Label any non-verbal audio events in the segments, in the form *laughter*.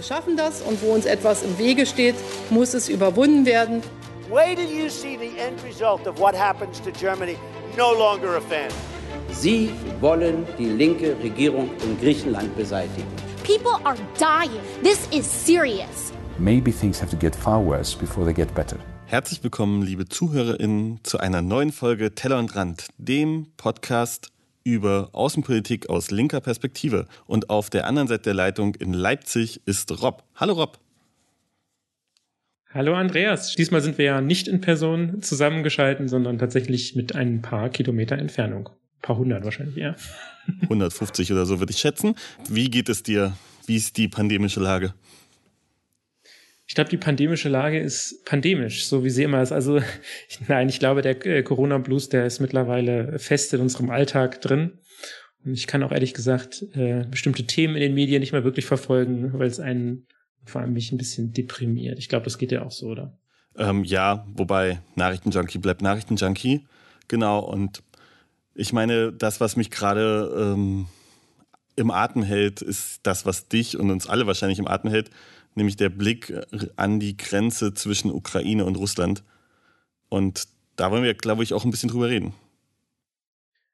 Wir schaffen das und wo uns etwas im Wege steht, muss es überwunden werden. Wait till you see the end result of what happens to Germany. No longer a fan. Sie wollen die linke Regierung in Griechenland beseitigen. People are dying. This is serious. Maybe things have to get far worse before they get better. Herzlich willkommen, liebe ZuhörerInnen, zu einer neuen Folge Teller und Rand, dem Podcast über Außenpolitik aus linker Perspektive. Und auf der anderen Seite der Leitung in Leipzig ist Rob. Hallo Rob. Hallo Andreas. Diesmal sind wir ja nicht in Person zusammengeschalten, sondern tatsächlich mit ein paar Kilometer Entfernung. Ein paar hundert wahrscheinlich, ja. *laughs* 150 oder so würde ich schätzen. Wie geht es dir? Wie ist die pandemische Lage? Ich glaube, die pandemische Lage ist pandemisch, so wie sie immer ist. Also *laughs* nein, ich glaube, der äh, Corona-Blues, der ist mittlerweile fest in unserem Alltag drin. Und ich kann auch ehrlich gesagt äh, bestimmte Themen in den Medien nicht mehr wirklich verfolgen, weil es einen vor allem mich ein bisschen deprimiert. Ich glaube, das geht ja auch so, oder? Ähm, ja, wobei Nachrichtenjunkie bleibt Nachrichtenjunkie. Genau, und ich meine, das, was mich gerade ähm, im Atem hält, ist das, was dich und uns alle wahrscheinlich im Atem hält, nämlich der Blick an die Grenze zwischen Ukraine und Russland. Und da wollen wir, glaube ich, auch ein bisschen drüber reden.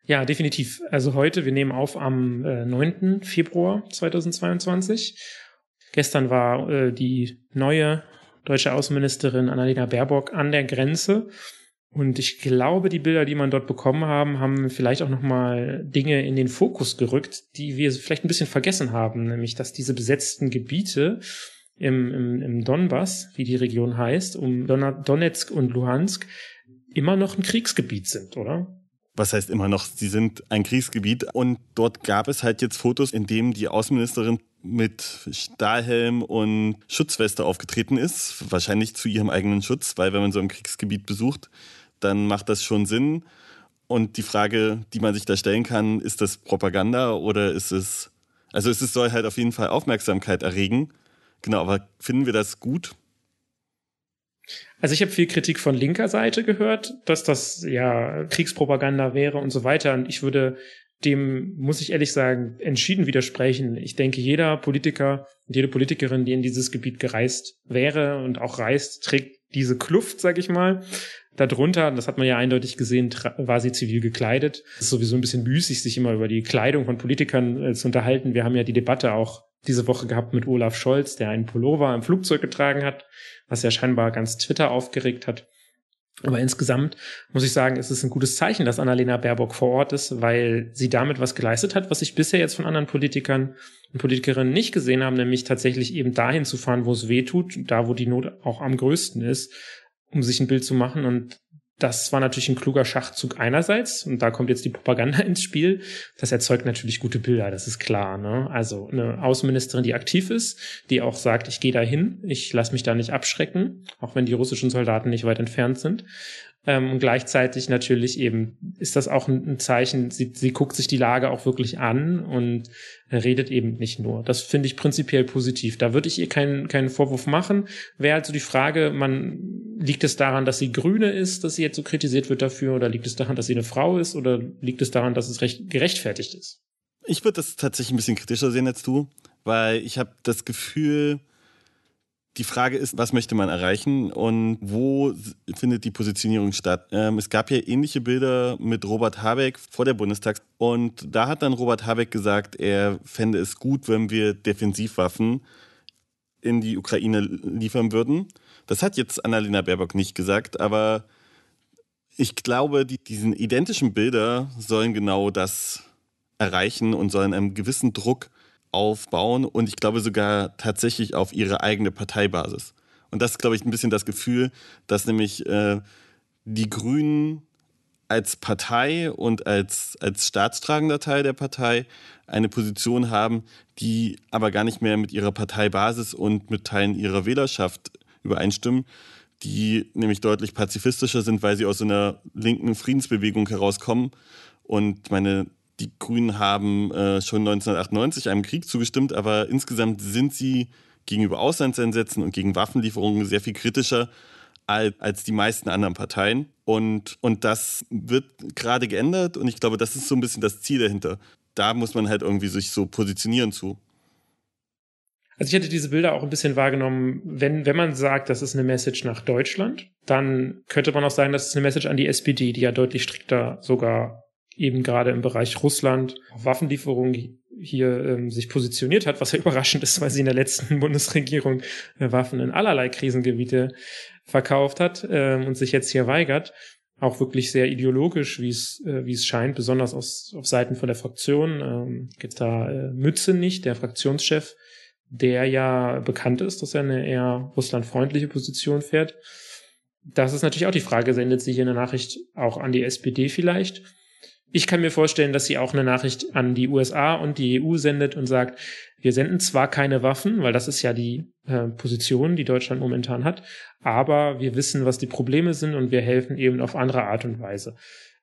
Ja, definitiv. Also heute, wir nehmen auf am äh, 9. Februar 2022. Gestern war äh, die neue deutsche Außenministerin Annalena Baerbock an der Grenze. Und ich glaube, die Bilder, die man dort bekommen haben, haben vielleicht auch nochmal Dinge in den Fokus gerückt, die wir vielleicht ein bisschen vergessen haben, nämlich dass diese besetzten Gebiete im, im, im Donbass, wie die Region heißt, um Donetsk und Luhansk, immer noch ein Kriegsgebiet sind, oder? was heißt immer noch, sie sind ein Kriegsgebiet. Und dort gab es halt jetzt Fotos, in denen die Außenministerin mit Stahlhelm und Schutzweste aufgetreten ist. Wahrscheinlich zu ihrem eigenen Schutz, weil wenn man so ein Kriegsgebiet besucht, dann macht das schon Sinn. Und die Frage, die man sich da stellen kann, ist das Propaganda oder ist es, also es soll halt auf jeden Fall Aufmerksamkeit erregen. Genau, aber finden wir das gut? Also ich habe viel Kritik von linker Seite gehört, dass das ja Kriegspropaganda wäre und so weiter. Und ich würde dem, muss ich ehrlich sagen, entschieden widersprechen. Ich denke, jeder Politiker und jede Politikerin, die in dieses Gebiet gereist wäre und auch reist, trägt diese Kluft, sag ich mal. Darunter, das hat man ja eindeutig gesehen, war sie zivil gekleidet. Es ist sowieso ein bisschen müßig, sich immer über die Kleidung von Politikern äh, zu unterhalten. Wir haben ja die Debatte auch diese Woche gehabt mit Olaf Scholz, der einen Pullover im Flugzeug getragen hat was ja scheinbar ganz Twitter aufgeregt hat. Aber insgesamt muss ich sagen, es ist ein gutes Zeichen, dass Annalena Baerbock vor Ort ist, weil sie damit was geleistet hat, was ich bisher jetzt von anderen Politikern und Politikerinnen nicht gesehen habe, nämlich tatsächlich eben dahin zu fahren, wo es weh tut, da wo die Not auch am größten ist, um sich ein Bild zu machen. Und das war natürlich ein kluger Schachzug einerseits und da kommt jetzt die Propaganda *laughs* ins Spiel. Das erzeugt natürlich gute Bilder, das ist klar. Ne? Also eine Außenministerin, die aktiv ist, die auch sagt, ich gehe da hin, ich lasse mich da nicht abschrecken, auch wenn die russischen Soldaten nicht weit entfernt sind. Ähm, und gleichzeitig natürlich eben ist das auch ein, Zeichen, sie, sie guckt sich die Lage auch wirklich an und redet eben nicht nur. Das finde ich prinzipiell positiv. Da würde ich ihr keinen, keinen Vorwurf machen. Wäre also die Frage, man, liegt es daran, dass sie Grüne ist, dass sie jetzt so kritisiert wird dafür, oder liegt es daran, dass sie eine Frau ist, oder liegt es daran, dass es recht gerechtfertigt ist? Ich würde das tatsächlich ein bisschen kritischer sehen als du, weil ich habe das Gefühl, die Frage ist, was möchte man erreichen und wo findet die Positionierung statt? Ähm, es gab ja ähnliche Bilder mit Robert Habeck vor der Bundestags und da hat dann Robert Habeck gesagt, er fände es gut, wenn wir Defensivwaffen in die Ukraine liefern würden. Das hat jetzt Annalena Baerbock nicht gesagt, aber ich glaube, die, diesen identischen Bilder sollen genau das erreichen und sollen einen gewissen Druck aufbauen und ich glaube sogar tatsächlich auf ihre eigene Parteibasis. Und das ist, glaube ich, ein bisschen das Gefühl, dass nämlich äh, die Grünen als Partei und als, als staatstragender Teil der Partei eine Position haben, die aber gar nicht mehr mit ihrer Parteibasis und mit Teilen ihrer Wählerschaft übereinstimmen, die nämlich deutlich pazifistischer sind, weil sie aus einer linken Friedensbewegung herauskommen. Und meine die Grünen haben äh, schon 1998 einem Krieg zugestimmt, aber insgesamt sind sie gegenüber Auslandseinsätzen und gegen Waffenlieferungen sehr viel kritischer als, als die meisten anderen Parteien. Und, und das wird gerade geändert und ich glaube, das ist so ein bisschen das Ziel dahinter. Da muss man halt irgendwie sich so positionieren zu. Also ich hätte diese Bilder auch ein bisschen wahrgenommen, wenn, wenn man sagt, das ist eine Message nach Deutschland, dann könnte man auch sagen, das ist eine Message an die SPD, die ja deutlich strikter sogar eben gerade im Bereich Russland Waffenlieferungen hier ähm, sich positioniert hat, was ja *laughs* überraschend ist, weil sie in der letzten *laughs* Bundesregierung äh, Waffen in allerlei Krisengebiete verkauft hat ähm, und sich jetzt hier weigert. Auch wirklich sehr ideologisch, wie es äh, wie es scheint, besonders aus, auf Seiten von der Fraktion. Ähm, gibt da äh, Mütze nicht, der Fraktionschef, der ja bekannt ist, dass er eine eher russlandfreundliche Position fährt. Das ist natürlich auch die Frage, sendet sie hier eine Nachricht auch an die SPD vielleicht? Ich kann mir vorstellen, dass sie auch eine Nachricht an die USA und die EU sendet und sagt, wir senden zwar keine Waffen, weil das ist ja die äh, Position, die Deutschland momentan hat, aber wir wissen, was die Probleme sind und wir helfen eben auf andere Art und Weise.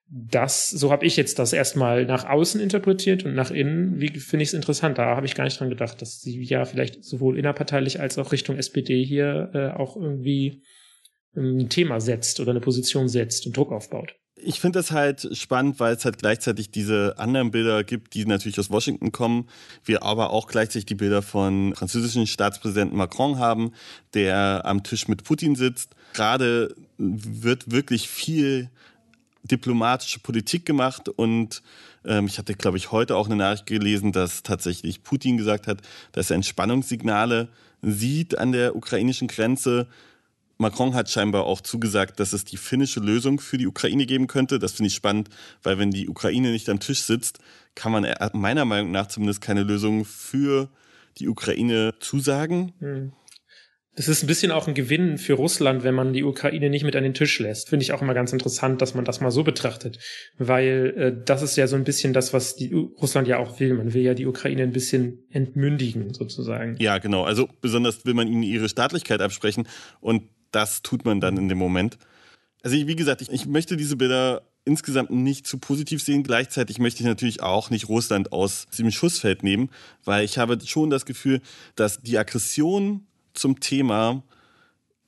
Das, so habe ich jetzt das erstmal nach außen interpretiert und nach innen, wie finde ich es interessant. Da habe ich gar nicht dran gedacht, dass sie ja vielleicht sowohl innerparteilich als auch Richtung SPD hier äh, auch irgendwie ein Thema setzt oder eine Position setzt und Druck aufbaut ich finde das halt spannend, weil es halt gleichzeitig diese anderen Bilder gibt, die natürlich aus Washington kommen. Wir aber auch gleichzeitig die Bilder von französischen Staatspräsidenten Macron haben, der am Tisch mit Putin sitzt. Gerade wird wirklich viel diplomatische Politik gemacht und ähm, ich hatte, glaube ich, heute auch eine Nachricht gelesen, dass tatsächlich Putin gesagt hat, dass er Entspannungssignale sieht an der ukrainischen Grenze Macron hat scheinbar auch zugesagt, dass es die finnische Lösung für die Ukraine geben könnte. Das finde ich spannend, weil wenn die Ukraine nicht am Tisch sitzt, kann man meiner Meinung nach zumindest keine Lösung für die Ukraine zusagen. Hm. Das ist ein bisschen auch ein Gewinn für Russland, wenn man die Ukraine nicht mit an den Tisch lässt. Finde ich auch immer ganz interessant, dass man das mal so betrachtet. Weil äh, das ist ja so ein bisschen das, was die Russland ja auch will. Man will ja die Ukraine ein bisschen entmündigen, sozusagen. Ja, genau. Also besonders will man ihnen ihre Staatlichkeit absprechen. Und das tut man dann in dem Moment. Also wie gesagt, ich, ich möchte diese Bilder insgesamt nicht zu positiv sehen. Gleichzeitig möchte ich natürlich auch nicht Russland aus dem Schussfeld nehmen, weil ich habe schon das Gefühl, dass die Aggression zum Thema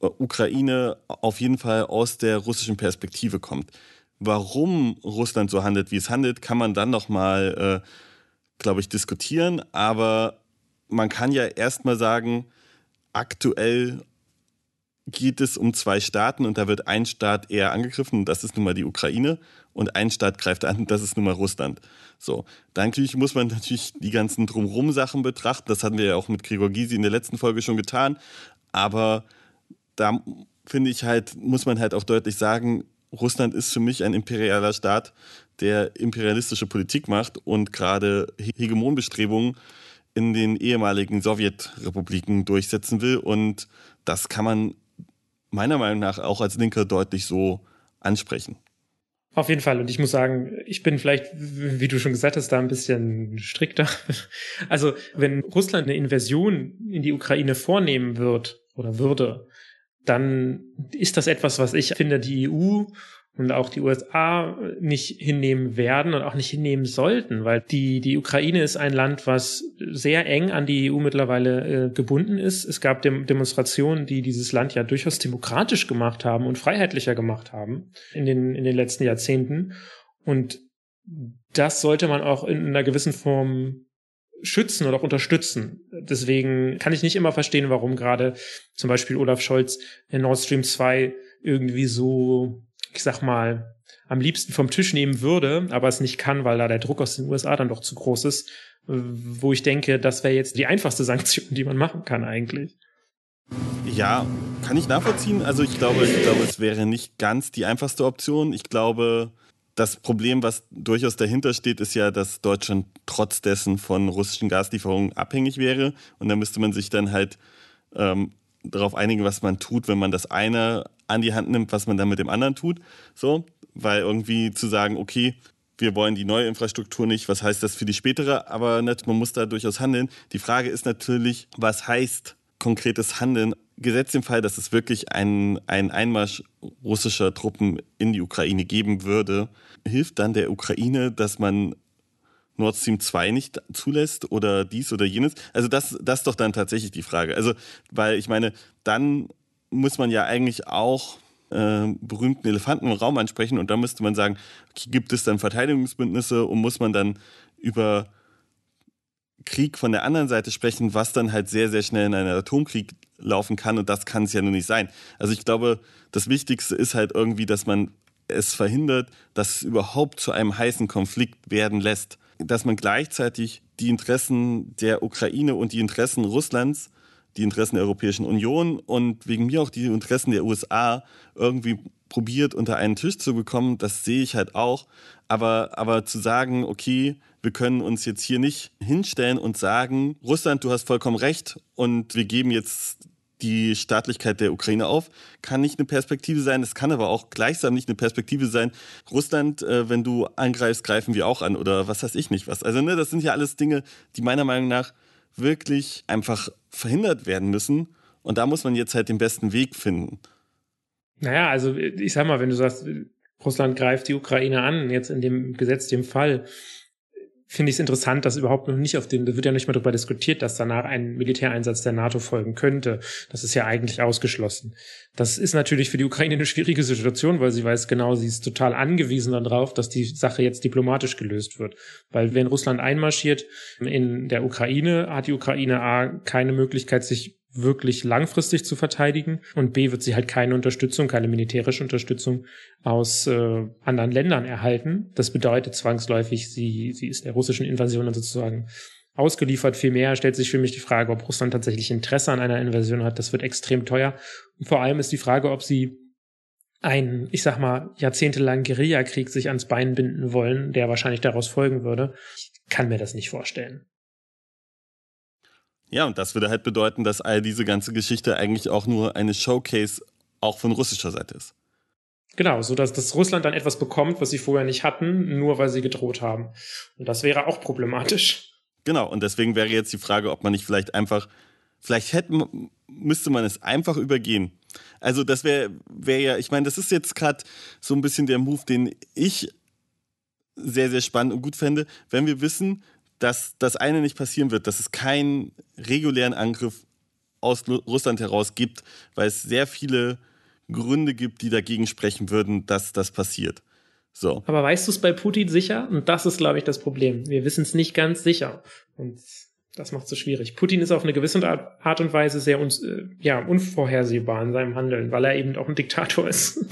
äh, Ukraine auf jeden Fall aus der russischen Perspektive kommt. Warum Russland so handelt, wie es handelt, kann man dann noch mal, äh, glaube ich, diskutieren. Aber man kann ja erstmal sagen, aktuell geht es um zwei Staaten und da wird ein Staat eher angegriffen, das ist nun mal die Ukraine und ein Staat greift an, das ist nun mal Russland. So, dann muss man natürlich die ganzen drumherum Sachen betrachten, das hatten wir ja auch mit Gregor Gysi in der letzten Folge schon getan, aber da finde ich halt, muss man halt auch deutlich sagen, Russland ist für mich ein imperialer Staat, der imperialistische Politik macht und gerade Hegemonbestrebungen in den ehemaligen Sowjetrepubliken durchsetzen will. Und das kann man meiner Meinung nach auch als Linker deutlich so ansprechen. Auf jeden Fall. Und ich muss sagen, ich bin vielleicht, wie du schon gesagt hast, da ein bisschen strikter. *laughs* Also, wenn Russland eine Invasion in die Ukraine vornehmen wird oder würde, dann ist das etwas, was ich finde, die EU und auch die USA nicht hinnehmen werden und auch nicht hinnehmen sollten, weil die, die Ukraine ist ein Land, was sehr eng an die EU mittlerweile äh, gebunden ist. Es gab Dem Demonstrationen, die dieses Land ja durchaus demokratisch gemacht haben und freiheitlicher gemacht haben in den, in den letzten Jahrzehnten. Und das sollte man auch in einer gewissen Form schützen oder auch unterstützen. Deswegen kann ich nicht immer verstehen, warum gerade zum Beispiel Olaf Scholz in Nord Stream 2 irgendwie so ich sag mal, am liebsten vom Tisch nehmen würde, aber es nicht kann, weil da der Druck aus den USA dann doch zu groß ist, wo ich denke, das wäre jetzt die einfachste *laughs* Sanktion, die man machen kann eigentlich. Ja, kann ich nachvollziehen. Also ich glaube, ich glaube, es wäre nicht ganz die einfachste Option. Ich glaube, das Problem, was durchaus dahinter steht, ist ja, dass Deutschland trotz dessen von russischen Gaslieferungen abhängig wäre. Und da müsste man sich dann halt ähm, darauf einigen, was man tut, wenn man das eine an die Hand nimmt, was man dann mit dem anderen tut. So, weil irgendwie zu sagen, okay, wir wollen die neue Infrastruktur nicht, was heißt das für die spätere, aber nicht, man muss da durchaus handeln. Die Frage ist natürlich, was heißt konkretes Handeln? Gesetzt im Fall, dass es wirklich einen, einen Einmarsch russischer Truppen in die Ukraine geben würde, hilft dann der Ukraine, dass man Nord Stream 2 nicht zulässt oder dies oder jenes? Also das, das ist doch dann tatsächlich die Frage. Also, weil ich meine, dann muss man ja eigentlich auch äh, berühmten Elefanten im Raum ansprechen und da müsste man sagen, okay, gibt es dann Verteidigungsbündnisse und muss man dann über Krieg von der anderen Seite sprechen, was dann halt sehr, sehr schnell in einen Atomkrieg laufen kann und das kann es ja nur nicht sein. Also ich glaube, das Wichtigste ist halt irgendwie, dass man es verhindert, dass es überhaupt zu einem heißen Konflikt werden lässt. Dass man gleichzeitig die Interessen der Ukraine und die Interessen Russlands, die Interessen der Europäischen Union und wegen mir auch die Interessen der USA irgendwie probiert unter einen Tisch zu bekommen, das sehe ich halt auch. Aber, aber zu sagen, okay, wir können uns jetzt hier nicht hinstellen und sagen, Russland, du hast vollkommen recht und wir geben jetzt die Staatlichkeit der Ukraine auf, kann nicht eine Perspektive sein. Es kann aber auch gleichsam nicht eine Perspektive sein. Russland, äh, wenn du angreifst, greifen wir auch an oder was weiß ich nicht was. Also ne, das sind ja alles Dinge, die meiner Meinung nach wirklich einfach verhindert werden müssen. Und da muss man jetzt halt den besten Weg finden. Naja, also ich sag mal, wenn du sagst, Russland greift die Ukraine an, jetzt in dem Gesetz, dem Fall, finde ich es interessant, dass überhaupt noch nicht auf dem, da wird ja nicht mal darüber diskutiert, dass danach ein Militäreinsatz der NATO folgen könnte. Das ist ja eigentlich ausgeschlossen. Das ist natürlich für die Ukraine eine schwierige Situation, weil sie weiß genau, sie ist total angewiesen darauf, dass die Sache jetzt diplomatisch gelöst wird. Weil wenn Russland einmarschiert in der Ukraine, hat die Ukraine A keine Möglichkeit, sich wirklich langfristig zu verteidigen und B wird sie halt keine Unterstützung, keine militärische Unterstützung aus äh, anderen Ländern erhalten. Das bedeutet zwangsläufig, sie, sie ist der russischen Invasion dann sozusagen ausgeliefert. Vielmehr stellt sich für mich die Frage, ob Russland tatsächlich Interesse an einer Invasion hat. Das wird extrem teuer. Und vor allem ist die Frage, ob sie einen, ich sag mal, jahrzehntelang Guerillakrieg sich ans Bein binden wollen, der wahrscheinlich daraus folgen würde. Ich kann mir das nicht vorstellen. Ja, und das würde halt bedeuten, dass all diese ganze Geschichte eigentlich auch nur eine Showcase auch von russischer Seite ist. Genau, so dass das Russland dann etwas bekommt, was sie vorher nicht hatten, nur weil sie gedroht haben. Und das wäre auch problematisch. Genau, und deswegen wäre jetzt die Frage, ob man nicht vielleicht einfach, vielleicht hätten, müsste man es einfach übergehen. Also das wäre wär ja, ich meine, das ist jetzt gerade so ein bisschen der Move, den ich sehr, sehr spannend und gut fände, wenn wir wissen, dass das eine nicht passieren wird, dass es keinen regulären Angriff aus Russland heraus gibt, weil es sehr viele Gründe gibt, die dagegen sprechen würden, dass das passiert. So. Aber weißt du es bei Putin sicher? Und das ist, glaube ich, das Problem. Wir wissen es nicht ganz sicher. Und das macht es so schwierig. Putin ist auf eine gewisse Art und Weise sehr un äh, ja, unvorhersehbar in seinem Handeln, weil er eben auch ein Diktator ist.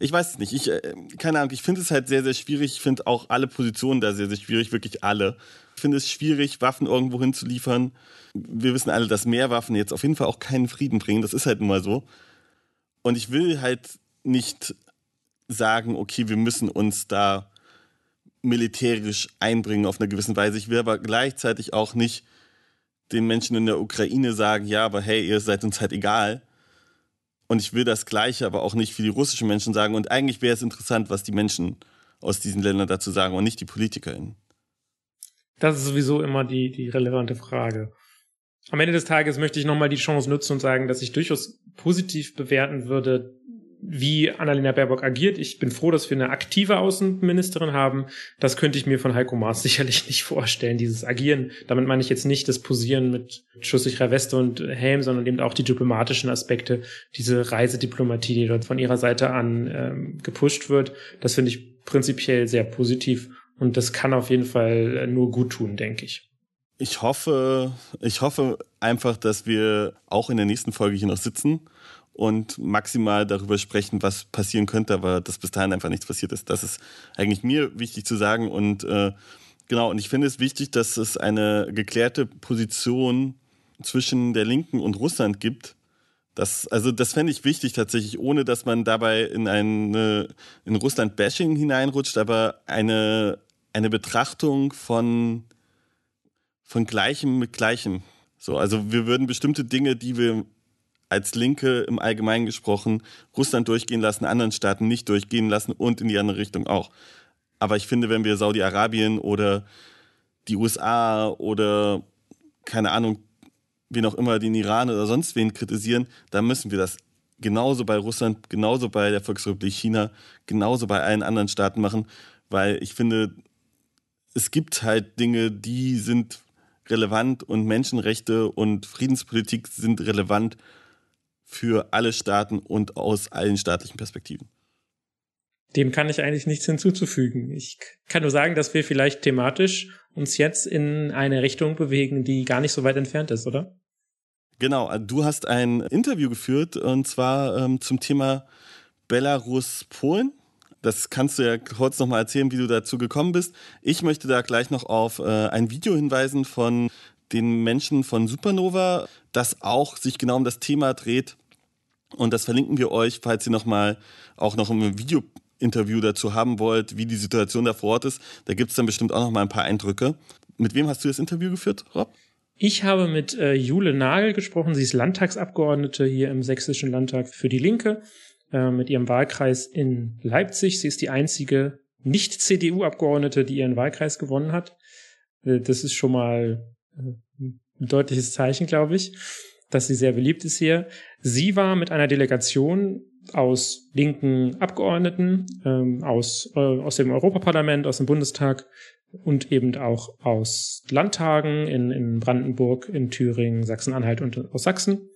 Ich weiß es nicht. Ich, äh, keine Ahnung, ich finde es halt sehr, sehr schwierig. Ich finde auch alle Positionen da sehr, sehr schwierig, wirklich alle. Ich finde es schwierig, Waffen irgendwo hinzuliefern. Wir wissen alle, dass mehr Waffen jetzt auf jeden Fall auch keinen Frieden bringen. Das ist halt nun mal so. Und ich will halt nicht sagen, okay, wir müssen uns da militärisch einbringen auf eine gewisse Weise. Ich will aber gleichzeitig auch nicht den Menschen in der Ukraine sagen, ja, aber hey, ihr seid uns halt egal und ich will das Gleiche aber auch nicht für die russischen Menschen sagen. Und eigentlich wäre es interessant, was die Menschen aus diesen Ländern dazu sagen und nicht die PolitikerInnen. Das ist sowieso immer die, die relevante Frage. Am Ende des Tages möchte ich nochmal die Chance nutzen und sagen, dass ich durchaus positiv bewerten würde, wie Annalena Baerbock agiert. Ich bin froh, dass wir eine aktive Außenministerin haben. Das könnte ich mir von Heiko Maas *laughs* sicherlich nicht vorstellen, dieses Agieren. Damit meine ich jetzt nicht das Posieren mit schusssicherer Weste und Helm, sondern eben auch die diplomatischen Aspekte, diese Reisediplomatie, die dort von ihrer Seite an ähm, gepusht wird. Das finde ich prinzipiell sehr positiv und das kann auf jeden Fall nur gut tun, denke ich. Ich hoffe, ich hoffe einfach, dass wir auch in der nächsten Folge hier noch sitzen und maximal darüber sprechen, was passieren könnte, aber dass bis dahin einfach nichts passiert ist. Das ist eigentlich mir wichtig zu sagen und äh, genau, und ich finde es wichtig, dass es eine geklärte Position zwischen der Linken und Russland gibt. Das, also das fände ich wichtig tatsächlich, ohne dass man dabei in eine in Russland-Bashing hineinrutscht, aber eine, eine Betrachtung von, von Gleichem mit Gleichem. So, also wir würden bestimmte Dinge, die wir als Linke im Allgemeinen gesprochen Russland durchgehen lassen, anderen Staaten nicht durchgehen lassen und in die andere Richtung auch. Aber ich finde, wenn wir Saudi-Arabien oder die USA oder keine Ahnung, wen auch immer, den Iran oder sonst wen kritisieren, dann müssen wir das genauso bei Russland, genauso bei der Volksrepublik China, genauso bei allen anderen Staaten machen, weil ich finde, es gibt halt Dinge, die sind relevant und Menschenrechte und Friedenspolitik sind relevant für alle Staaten und aus allen staatlichen Perspektiven. Dem kann ich eigentlich nichts hinzuzufügen. Ich kann nur sagen, dass wir vielleicht thematisch uns jetzt in eine Richtung bewegen, die gar nicht so weit entfernt ist, oder? Genau, du hast ein Interview geführt und zwar ähm, zum Thema Belarus-Polen. Das kannst du ja kurz nochmal erzählen, wie du dazu gekommen bist. Ich möchte da gleich noch auf äh, ein Video hinweisen von den Menschen von Supernova, das auch sich genau um das Thema dreht. Und das verlinken wir euch, falls ihr nochmal auch noch ein Video-Interview dazu haben wollt, wie die Situation da vor Ort ist. Da gibt es dann bestimmt auch noch mal ein paar Eindrücke. Mit wem hast du das Interview geführt, Rob? Ich habe mit äh, Jule Nagel gesprochen. Sie ist Landtagsabgeordnete hier im Sächsischen Landtag für die Linke äh, mit ihrem Wahlkreis in Leipzig. Sie ist die einzige Nicht-CDU-Abgeordnete, die ihren Wahlkreis gewonnen hat. Äh, das ist schon mal äh, ein deutliches Zeichen, glaube ich, dass sie sehr beliebt ist hier. Sie war mit einer Delegation aus linken Abgeordneten, ähm, aus, äh, aus dem Europaparlament, aus dem Bundestag und eben auch aus Landtagen in, in Brandenburg, in Thüringen, Sachsen-Anhalt und aus Sachsen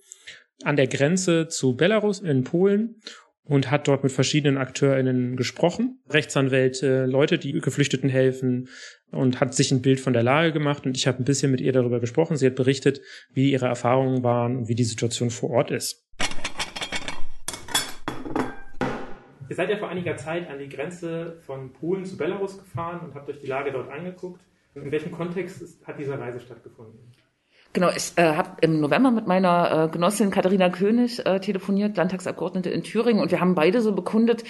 an der Grenze zu Belarus in Polen und hat dort mit verschiedenen AkteurInnen gesprochen, Rechtsanwälte, Leute, die Geflüchteten helfen und hat sich ein Bild von der Lage gemacht und ich habe ein bisschen mit ihr darüber gesprochen. Sie hat berichtet, wie ihre Erfahrungen waren und wie die Situation vor Ort ist. Ihr seid ja vor einiger Zeit an die Grenze von Polen zu Belarus gefahren und habt euch die Lage dort angeguckt. In welchem Kontext ist, hat diese Reise stattgefunden? Genau, ich äh, habe im November mit meiner äh, Genossin Katharina König äh, telefoniert, Landtagsabgeordnete in Thüringen, und wir haben beide so bekundet,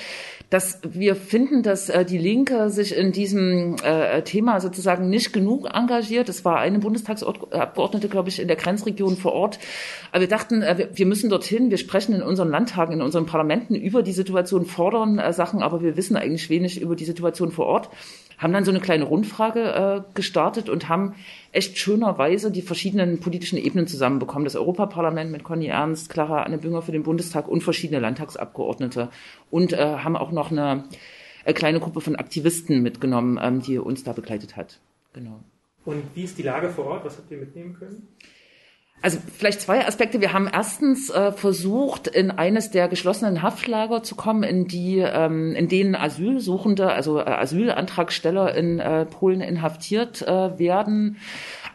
dass wir finden, dass äh, die Linke sich in diesem äh, Thema sozusagen nicht genug engagiert. Es war eine Bundestagsabgeordnete, glaube ich, in der Grenzregion vor Ort. Aber wir dachten, äh, wir müssen dorthin. Wir sprechen in unseren Landtagen, in unseren Parlamenten über die Situation, fordern äh, Sachen, aber wir wissen eigentlich wenig über die Situation vor Ort haben dann so eine kleine Rundfrage äh, gestartet und haben echt schönerweise die verschiedenen politischen Ebenen zusammenbekommen. Das Europaparlament mit Conny Ernst, Clara Anne Bünger für den Bundestag und verschiedene Landtagsabgeordnete. Und äh, haben auch noch eine, eine äh, kleine Gruppe von Aktivisten mitgenommen, ähm, die uns da begleitet hat. Genau. Und wie ist die Lage vor Ort? Was habt ihr mitnehmen können? Also vielleicht zwei Aspekte. Wir haben erstens äh, versucht, in eines der geschlossenen Haftlager zu kommen, in die, ähm, in denen Asylsuchende, also äh, Asylantragsteller in äh, Polen inhaftiert äh, werden.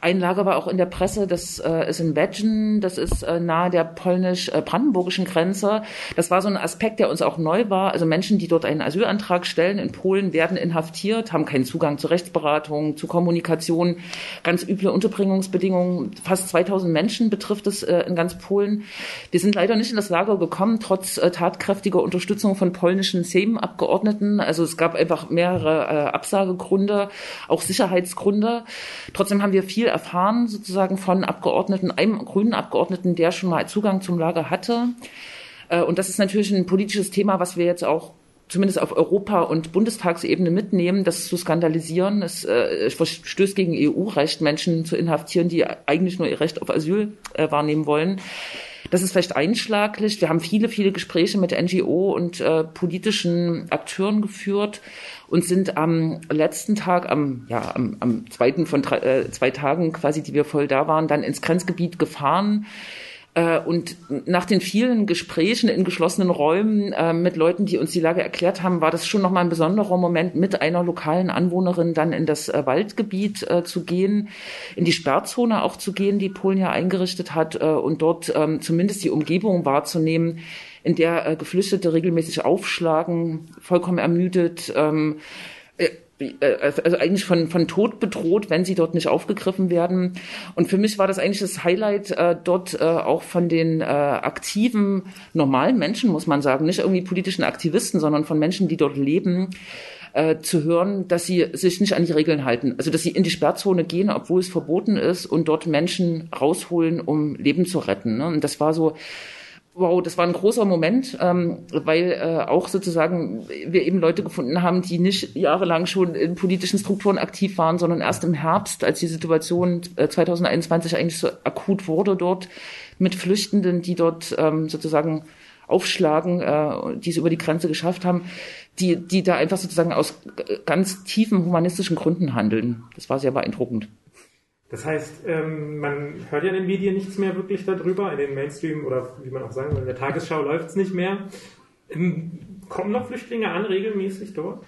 Ein Lager war auch in der Presse, das äh, ist in Wegen, das ist äh, nahe der polnisch-brandenburgischen Grenze. Das war so ein Aspekt, der uns auch neu war. Also Menschen, die dort einen Asylantrag stellen in Polen, werden inhaftiert, haben keinen Zugang zur Rechtsberatung, zu Kommunikation, ganz üble Unterbringungsbedingungen. Fast 2000 Menschen betrifft es äh, in ganz Polen. Wir sind leider nicht in das Lager gekommen, trotz äh, tatkräftiger Unterstützung von polnischen Sejm-Abgeordneten. Also es gab einfach mehrere äh, Absagegründe, auch Sicherheitsgründe. Trotzdem haben wir viel erfahren, sozusagen von Abgeordneten, einem grünen Abgeordneten, der schon mal Zugang zum Lager hatte. Äh, und das ist natürlich ein politisches Thema, was wir jetzt auch zumindest auf Europa- und Bundestagsebene mitnehmen, das zu skandalisieren. Es äh, verstößt gegen EU-Recht, Menschen zu inhaftieren, die eigentlich nur ihr Recht auf Asyl äh, wahrnehmen wollen. Das ist vielleicht einschlaglich. Wir haben viele, viele Gespräche mit NGO und äh, politischen Akteuren geführt und sind am letzten Tag, am, ja, am, am zweiten von drei, äh, zwei Tagen quasi, die wir voll da waren, dann ins Grenzgebiet gefahren. Äh, und nach den vielen Gesprächen in geschlossenen Räumen äh, mit Leuten, die uns die Lage erklärt haben, war das schon nochmal ein besonderer Moment, mit einer lokalen Anwohnerin dann in das äh, Waldgebiet äh, zu gehen, in die Sperrzone auch zu gehen, die Polen ja eingerichtet hat, äh, und dort ähm, zumindest die Umgebung wahrzunehmen, in der äh, Geflüchtete regelmäßig aufschlagen, vollkommen ermüdet, ähm, äh, äh, also eigentlich von, von Tod bedroht, wenn sie dort nicht aufgegriffen werden. Und für mich war das eigentlich das Highlight, äh, dort äh, auch von den äh, aktiven, normalen Menschen, muss man sagen, nicht irgendwie politischen Aktivisten, sondern von Menschen, die dort leben, äh, zu hören, dass sie sich nicht an die Regeln halten. Also dass sie in die Sperrzone gehen, obwohl es verboten ist, und dort Menschen rausholen, um Leben zu retten. Ne? Und das war so wow, das war ein großer Moment, ähm, weil äh, auch sozusagen wir eben Leute gefunden haben, die nicht jahrelang schon in politischen Strukturen aktiv waren, sondern erst im Herbst, als die Situation äh, 2021 eigentlich so akut wurde dort mit Flüchtenden, die dort ähm, sozusagen aufschlagen, äh, die es über die Grenze geschafft haben, die, die da einfach sozusagen aus ganz tiefen humanistischen Gründen handeln. Das war sehr beeindruckend. Das heißt, ähm, man hört ja in den Medien nichts mehr wirklich darüber, in den Mainstream oder wie man auch sagen will, in der Tagesschau läuft es nicht mehr. Ähm, kommen noch Flüchtlinge an regelmäßig dort?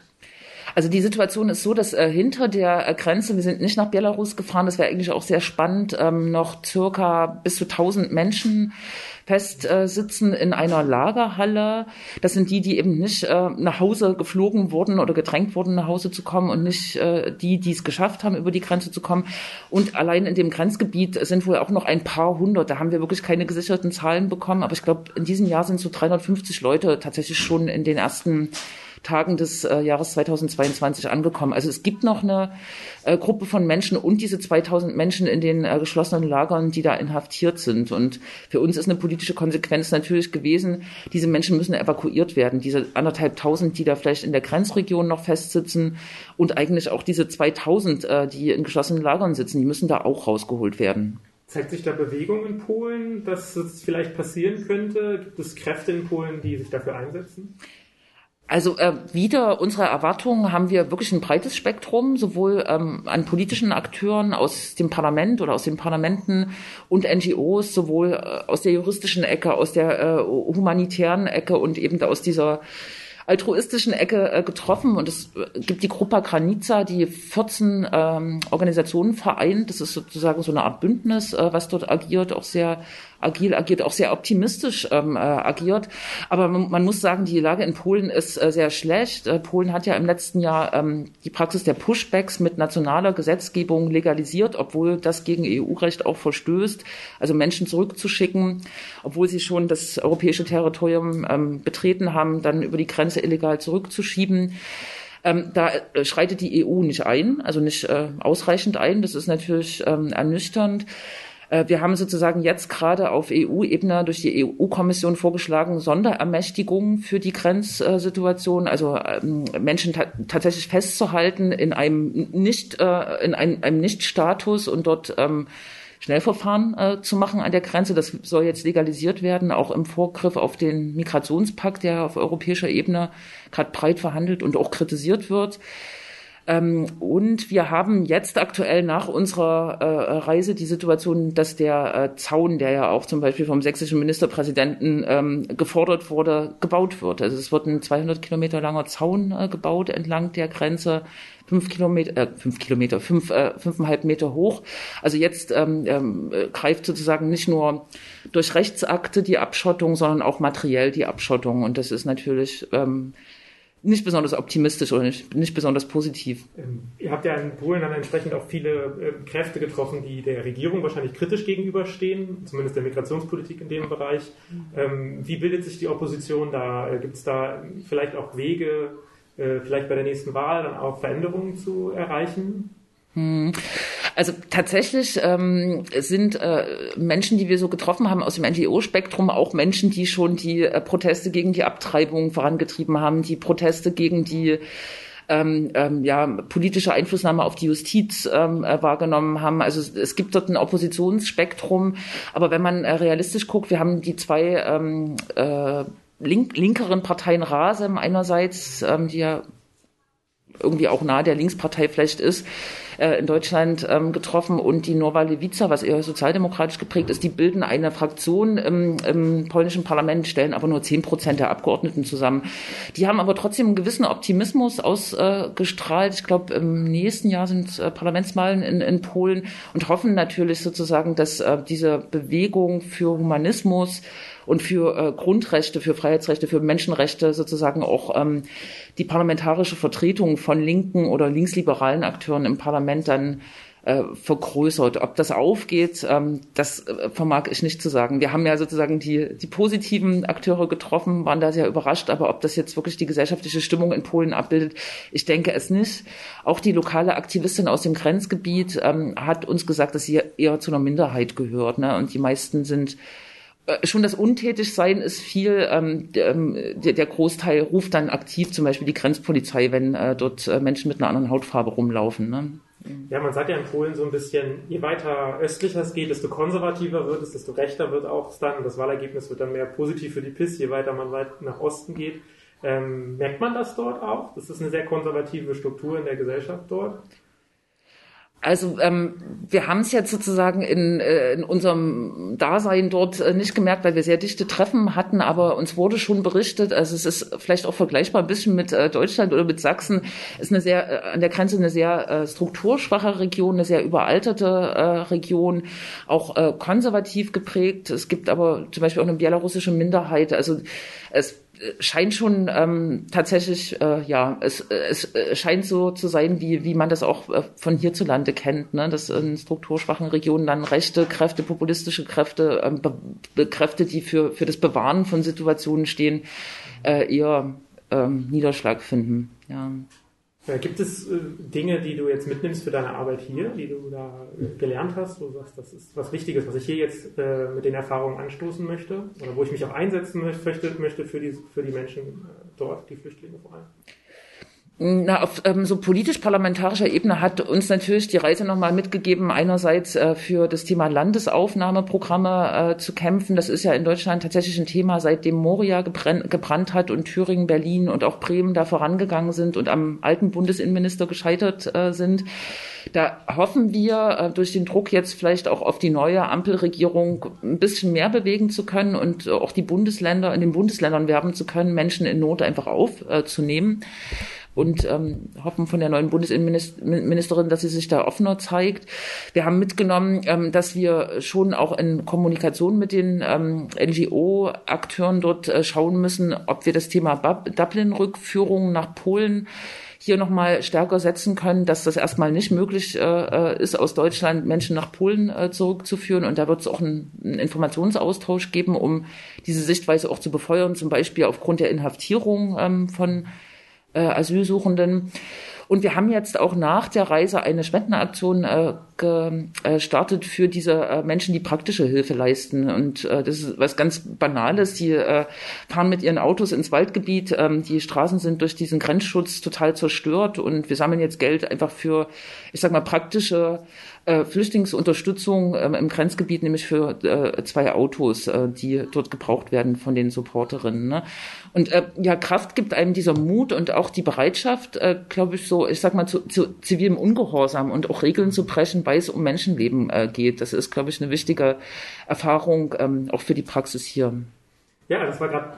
Also die Situation ist so, dass äh, hinter der äh, Grenze, wir sind nicht nach Belarus gefahren, das wäre eigentlich auch sehr spannend, ähm, noch circa bis zu 1000 Menschen festsitzen in einer Lagerhalle. Das sind die, die eben nicht äh, nach Hause geflogen wurden oder gedrängt wurden, nach Hause zu kommen und nicht äh, die, die es geschafft haben, über die Grenze zu kommen. Und allein in dem Grenzgebiet sind wohl auch noch ein paar hundert. Da haben wir wirklich keine gesicherten Zahlen bekommen. Aber ich glaube, in diesem Jahr sind so 350 Leute tatsächlich schon in den ersten Tagen des äh, Jahres 2022 angekommen. Also es gibt noch eine äh, Gruppe von Menschen und diese 2000 Menschen in den äh, geschlossenen Lagern, die da inhaftiert sind. Und für uns ist eine politische Konsequenz natürlich gewesen, diese Menschen müssen evakuiert werden. Diese anderthalb tausend, die da vielleicht in der Grenzregion noch festsitzen und eigentlich auch diese 2000, äh, die in geschlossenen Lagern sitzen, die müssen da auch rausgeholt werden. Zeigt sich da Bewegung in Polen, dass es vielleicht passieren könnte? Gibt es Kräfte in Polen, die sich dafür einsetzen? Also äh, wieder unsere Erwartungen haben wir wirklich ein breites Spektrum, sowohl ähm, an politischen Akteuren aus dem Parlament oder aus den Parlamenten und NGOs, sowohl äh, aus der juristischen Ecke, aus der äh, humanitären Ecke und eben aus dieser altruistischen Ecke äh, getroffen und es äh, gibt die Gruppe Granica, die 14 ähm, Organisationen vereint. Das ist sozusagen so eine Art Bündnis, äh, was dort agiert, auch sehr agil agiert, auch sehr optimistisch ähm, äh, agiert. Aber man, man, muss sagen, die Lage in Polen ist äh, sehr schlecht. Äh, Polen hat ja im letzten Jahr ähm, die Praxis der Pushbacks mit nationaler Gesetzgebung legalisiert, obwohl das gegen EU-Recht auch verstößt. Also Menschen zurückzuschicken, obwohl sie schon das europäische Territorium ähm, betreten haben, dann über die Grenze illegal zurückzuschieben. Ähm, da äh, schreitet die EU nicht ein, also nicht äh, ausreichend ein. Das ist natürlich ähm, ernüchternd. Äh, wir haben sozusagen jetzt gerade auf EU-Ebene durch die EU-Kommission vorgeschlagen, Sonderermächtigungen für die Grenzsituation, also ähm, Menschen ta tatsächlich festzuhalten in einem nicht, äh, in einem, einem Nicht-Status und dort ähm, Schnellverfahren äh, zu machen an der Grenze. Das soll jetzt legalisiert werden, auch im Vorgriff auf den Migrationspakt, der auf europäischer Ebene gerade breit verhandelt und auch kritisiert wird. Ähm, und wir haben jetzt aktuell nach unserer äh, Reise die Situation, dass der äh, Zaun, der ja auch zum Beispiel vom sächsischen Ministerpräsidenten ähm, gefordert wurde, gebaut wird. Also es wird ein 200 Kilometer langer Zaun äh, gebaut entlang der Grenze, fünf Kilometer, äh, fünf Kilometer, fünf, äh, fünfeinhalb Meter hoch. Also jetzt ähm, ähm, greift sozusagen nicht nur durch Rechtsakte die Abschottung, sondern auch materiell die Abschottung. Und das ist natürlich ähm, nicht besonders optimistisch oder nicht, nicht besonders positiv. Ähm, ihr habt ja in Polen dann entsprechend auch viele äh, Kräfte getroffen, die der Regierung wahrscheinlich kritisch gegenüberstehen, zumindest der Migrationspolitik in dem Bereich. Ähm, wie bildet sich die Opposition da? Äh, Gibt es da vielleicht auch Wege, äh, vielleicht bei der nächsten Wahl dann auch Veränderungen zu erreichen? Hm. Also tatsächlich ähm, sind äh, Menschen, die wir so getroffen haben aus dem NGO-Spektrum, auch Menschen, die schon die äh, Proteste gegen die Abtreibung vorangetrieben haben, die Proteste gegen die ähm, ähm, ja, politische Einflussnahme auf die Justiz ähm, äh, wahrgenommen haben. Also es gibt dort ein Oppositionsspektrum, aber wenn man äh, realistisch guckt, wir haben die zwei ähm, äh, link linkeren Parteien Rasem einerseits, ähm, die ja irgendwie auch nahe der Linkspartei vielleicht ist, äh, in Deutschland ähm, getroffen und die Nova Lewica, was eher sozialdemokratisch geprägt ist, die bilden eine Fraktion im, im polnischen Parlament, stellen aber nur zehn Prozent der Abgeordneten zusammen. Die haben aber trotzdem einen gewissen Optimismus ausgestrahlt. Äh, ich glaube, im nächsten Jahr sind äh, Parlamentswahlen in, in Polen und hoffen natürlich sozusagen, dass äh, diese Bewegung für Humanismus und für äh, Grundrechte, für Freiheitsrechte, für Menschenrechte sozusagen auch ähm, die parlamentarische Vertretung von linken oder linksliberalen Akteuren im Parlament dann äh, vergrößert. Ob das aufgeht, ähm, das äh, vermag ich nicht zu sagen. Wir haben ja sozusagen die, die positiven Akteure getroffen, waren da sehr überrascht, aber ob das jetzt wirklich die gesellschaftliche Stimmung in Polen abbildet, ich denke es nicht. Auch die lokale Aktivistin aus dem Grenzgebiet ähm, hat uns gesagt, dass sie eher zu einer Minderheit gehört. Ne? Und die meisten sind schon das Untätigsein ist viel, ähm, ähm, der, Großteil ruft dann aktiv zum Beispiel die Grenzpolizei, wenn äh, dort äh, Menschen mit einer anderen Hautfarbe rumlaufen. Ne? Ja, man sagt ja in Polen so ein bisschen, je weiter östlicher es geht, desto konservativer wird es, desto rechter wird auch dann. Das Wahlergebnis wird dann mehr positiv für die PIS, je weiter man weit nach Osten geht. Ähm, merkt man das dort auch? Das ist eine sehr konservative Struktur in der Gesellschaft dort. Also ähm, wir haben es jetzt sozusagen in, äh, in unserem Dasein dort äh, nicht gemerkt, weil wir sehr dichte Treffen hatten, aber uns wurde schon berichtet, also es ist vielleicht auch vergleichbar ein bisschen mit äh, Deutschland oder mit Sachsen, ist eine sehr äh, an der Grenze eine sehr äh, strukturschwache Region, eine sehr überalterte äh, Region, auch äh, konservativ geprägt. Es gibt aber zum Beispiel auch eine belarussische Minderheit. Also es scheint schon ähm, tatsächlich, äh, ja, es, es scheint so zu sein, wie, wie man das auch äh, von hierzulande kennt, ne? dass in strukturschwachen Regionen dann rechte Kräfte, populistische Kräfte, ähm, Be Kräfte, die für, für das Bewahren von Situationen stehen, äh, eher ähm, Niederschlag finden. Ja. Ja, gibt es äh, Dinge, die du jetzt mitnimmst für deine Arbeit hier, die du da äh, gelernt hast, wo du sagst, das ist was Wichtiges, was ich hier jetzt äh, mit den Erfahrungen anstoßen möchte oder wo ich mich auch einsetzen möchte, möchte für, die, für die Menschen äh, dort, die Flüchtlinge vor allem? Na, auf ähm, so politisch-parlamentarischer Ebene hat uns natürlich die Reise nochmal mitgegeben, einerseits äh, für das Thema Landesaufnahmeprogramme äh, zu kämpfen. Das ist ja in Deutschland tatsächlich ein Thema, seitdem Moria gebrannt, hat und Thüringen, Berlin und auch Bremen da vorangegangen sind und am alten Bundesinnenminister gescheitert äh, sind. Da hoffen wir, äh, durch den Druck jetzt vielleicht auch auf die neue Ampelregierung ein bisschen mehr bewegen zu können und auch die Bundesländer, in den Bundesländern werben zu können, Menschen in Not einfach aufzunehmen und ähm, hoffen von der neuen Bundesinnenministerin, dass sie sich da offener zeigt. Wir haben mitgenommen, ähm, dass wir schon auch in Kommunikation mit den ähm, NGO-Akteuren dort äh, schauen müssen, ob wir das Thema Dublin-Rückführung nach Polen hier nochmal stärker setzen können, dass das erstmal nicht möglich äh, äh, ist, aus Deutschland Menschen nach Polen äh, zurückzuführen. Und da wird es auch einen, einen Informationsaustausch geben, um diese Sichtweise auch zu befeuern, zum Beispiel aufgrund der Inhaftierung ähm, von äh, Asylsuchenden. Und wir haben jetzt auch nach der Reise eine Spendenaktion äh, gestartet für diese äh, Menschen, die praktische Hilfe leisten. Und äh, das ist was ganz Banales. Die äh, fahren mit ihren Autos ins Waldgebiet. Ähm, die Straßen sind durch diesen Grenzschutz total zerstört. Und wir sammeln jetzt Geld einfach für, ich sag mal, praktische äh, Flüchtlingsunterstützung ähm, im Grenzgebiet, nämlich für äh, zwei Autos, äh, die dort gebraucht werden von den Supporterinnen. Ne? Und äh, ja, Kraft gibt einem dieser Mut und auch die Bereitschaft, äh, glaube ich, so, ich sag mal, zu, zu zivilem Ungehorsam und auch Regeln zu brechen, weil es um Menschenleben geht. Das ist, glaube ich, eine wichtige Erfahrung ähm, auch für die Praxis hier. Ja, das war gerade,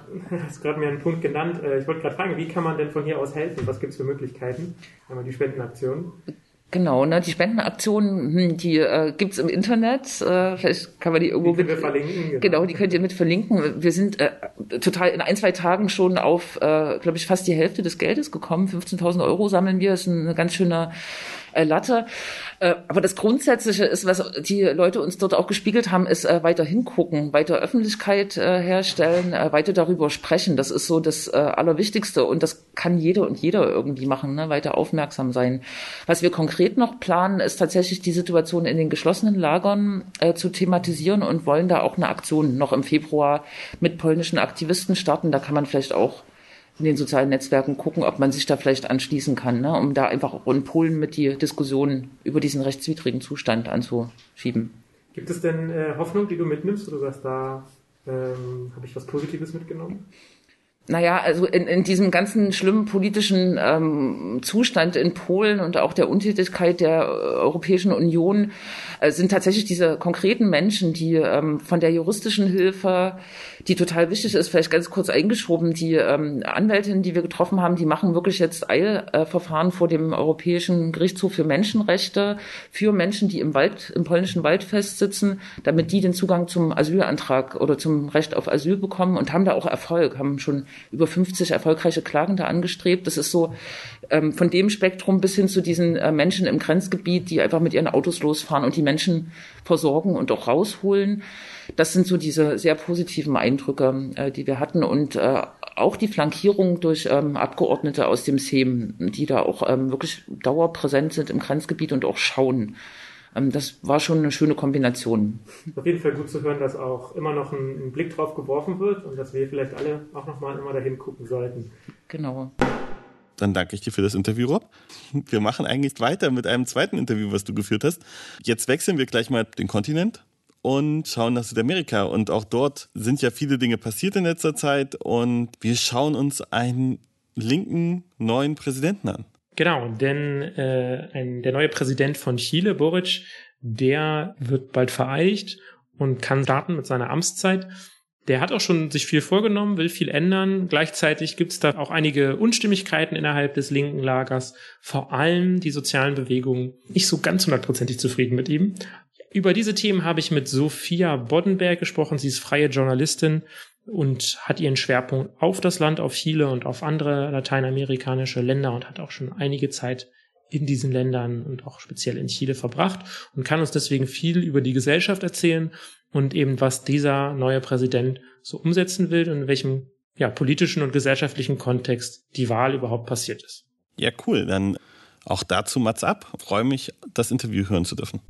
hast *laughs* gerade mir einen Punkt genannt. Ich wollte gerade fragen, wie kann man denn von hier aus helfen? Was gibt es für Möglichkeiten? Einmal die Spendenaktion. Genau, ne, die Spendenaktionen, hm, die äh, gibt's im Internet. Äh, vielleicht kann man die irgendwo die mit verlinken. Genau. genau. die könnt ihr mit verlinken. Wir sind äh, total in ein, zwei Tagen schon auf, äh, glaube ich, fast die Hälfte des Geldes gekommen. 15.000 Euro sammeln wir. Das ist eine ganz schöne äh, Latte. Äh, aber das Grundsätzliche ist, was die Leute uns dort auch gespiegelt haben, ist äh, weiter hingucken, weiter Öffentlichkeit äh, herstellen, äh, weiter darüber sprechen. Das ist so das äh, Allerwichtigste und das kann jeder und jeder irgendwie machen, ne? weiter aufmerksam sein. Was wir konkret noch planen, ist tatsächlich die Situation in den geschlossenen Lagern äh, zu thematisieren und wollen da auch eine Aktion noch im Februar mit polnischen Aktivisten starten. Da kann man vielleicht auch in den sozialen Netzwerken gucken, ob man sich da vielleicht anschließen kann, ne, um da einfach auch in Polen mit die Diskussion über diesen rechtswidrigen Zustand anzuschieben. Gibt es denn äh, Hoffnung, die du mitnimmst, oder du sagst, da ähm, habe ich was Positives mitgenommen? Naja, also in, in diesem ganzen schlimmen politischen ähm, Zustand in Polen und auch der Untätigkeit der Europäischen Union äh, sind tatsächlich diese konkreten Menschen, die ähm, von der juristischen Hilfe, die total wichtig ist, vielleicht ganz kurz eingeschoben, die ähm, Anwältinnen, die wir getroffen haben, die machen wirklich jetzt Eilverfahren vor dem Europäischen Gerichtshof für Menschenrechte für Menschen, die im Wald, im polnischen Wald festsitzen, damit die den Zugang zum Asylantrag oder zum Recht auf Asyl bekommen und haben da auch Erfolg, haben schon über 50 erfolgreiche Klagen da angestrebt. Das ist so ähm, von dem Spektrum bis hin zu diesen äh, Menschen im Grenzgebiet, die einfach mit ihren Autos losfahren und die Menschen versorgen und auch rausholen. Das sind so diese sehr positiven Eindrücke, äh, die wir hatten und äh, auch die Flankierung durch ähm, Abgeordnete aus dem SEM, die da auch ähm, wirklich dauerpräsent sind im Grenzgebiet und auch schauen. Ähm, das war schon eine schöne Kombination. Auf jeden Fall gut zu hören, dass auch immer noch ein, ein Blick drauf geworfen wird und dass wir vielleicht alle auch nochmal immer dahin gucken sollten. Genau. Dann danke ich dir für das Interview, Rob. Wir machen eigentlich weiter mit einem zweiten Interview, was du geführt hast. Jetzt wechseln wir gleich mal den Kontinent und schauen nach Südamerika. Und auch dort sind ja viele Dinge passiert in letzter Zeit. Und wir schauen uns einen linken neuen Präsidenten an. Genau, denn äh, ein, der neue Präsident von Chile, Boric, der wird bald vereidigt und kann starten mit seiner Amtszeit. Der hat auch schon sich viel vorgenommen, will viel ändern. Gleichzeitig gibt es da auch einige Unstimmigkeiten innerhalb des linken Lagers. Vor allem die sozialen Bewegungen nicht so ganz hundertprozentig zufrieden mit ihm. Über diese Themen habe ich mit Sophia Boddenberg gesprochen. Sie ist freie Journalistin und hat ihren Schwerpunkt auf das Land, auf Chile und auf andere lateinamerikanische Länder und hat auch schon einige Zeit in diesen Ländern und auch speziell in Chile verbracht und kann uns deswegen viel über die Gesellschaft erzählen und eben was dieser neue Präsident so umsetzen will und in welchem ja, politischen und gesellschaftlichen Kontext die Wahl überhaupt passiert ist. Ja, cool. Dann auch dazu Mats ab. Freue mich, das Interview hören zu dürfen.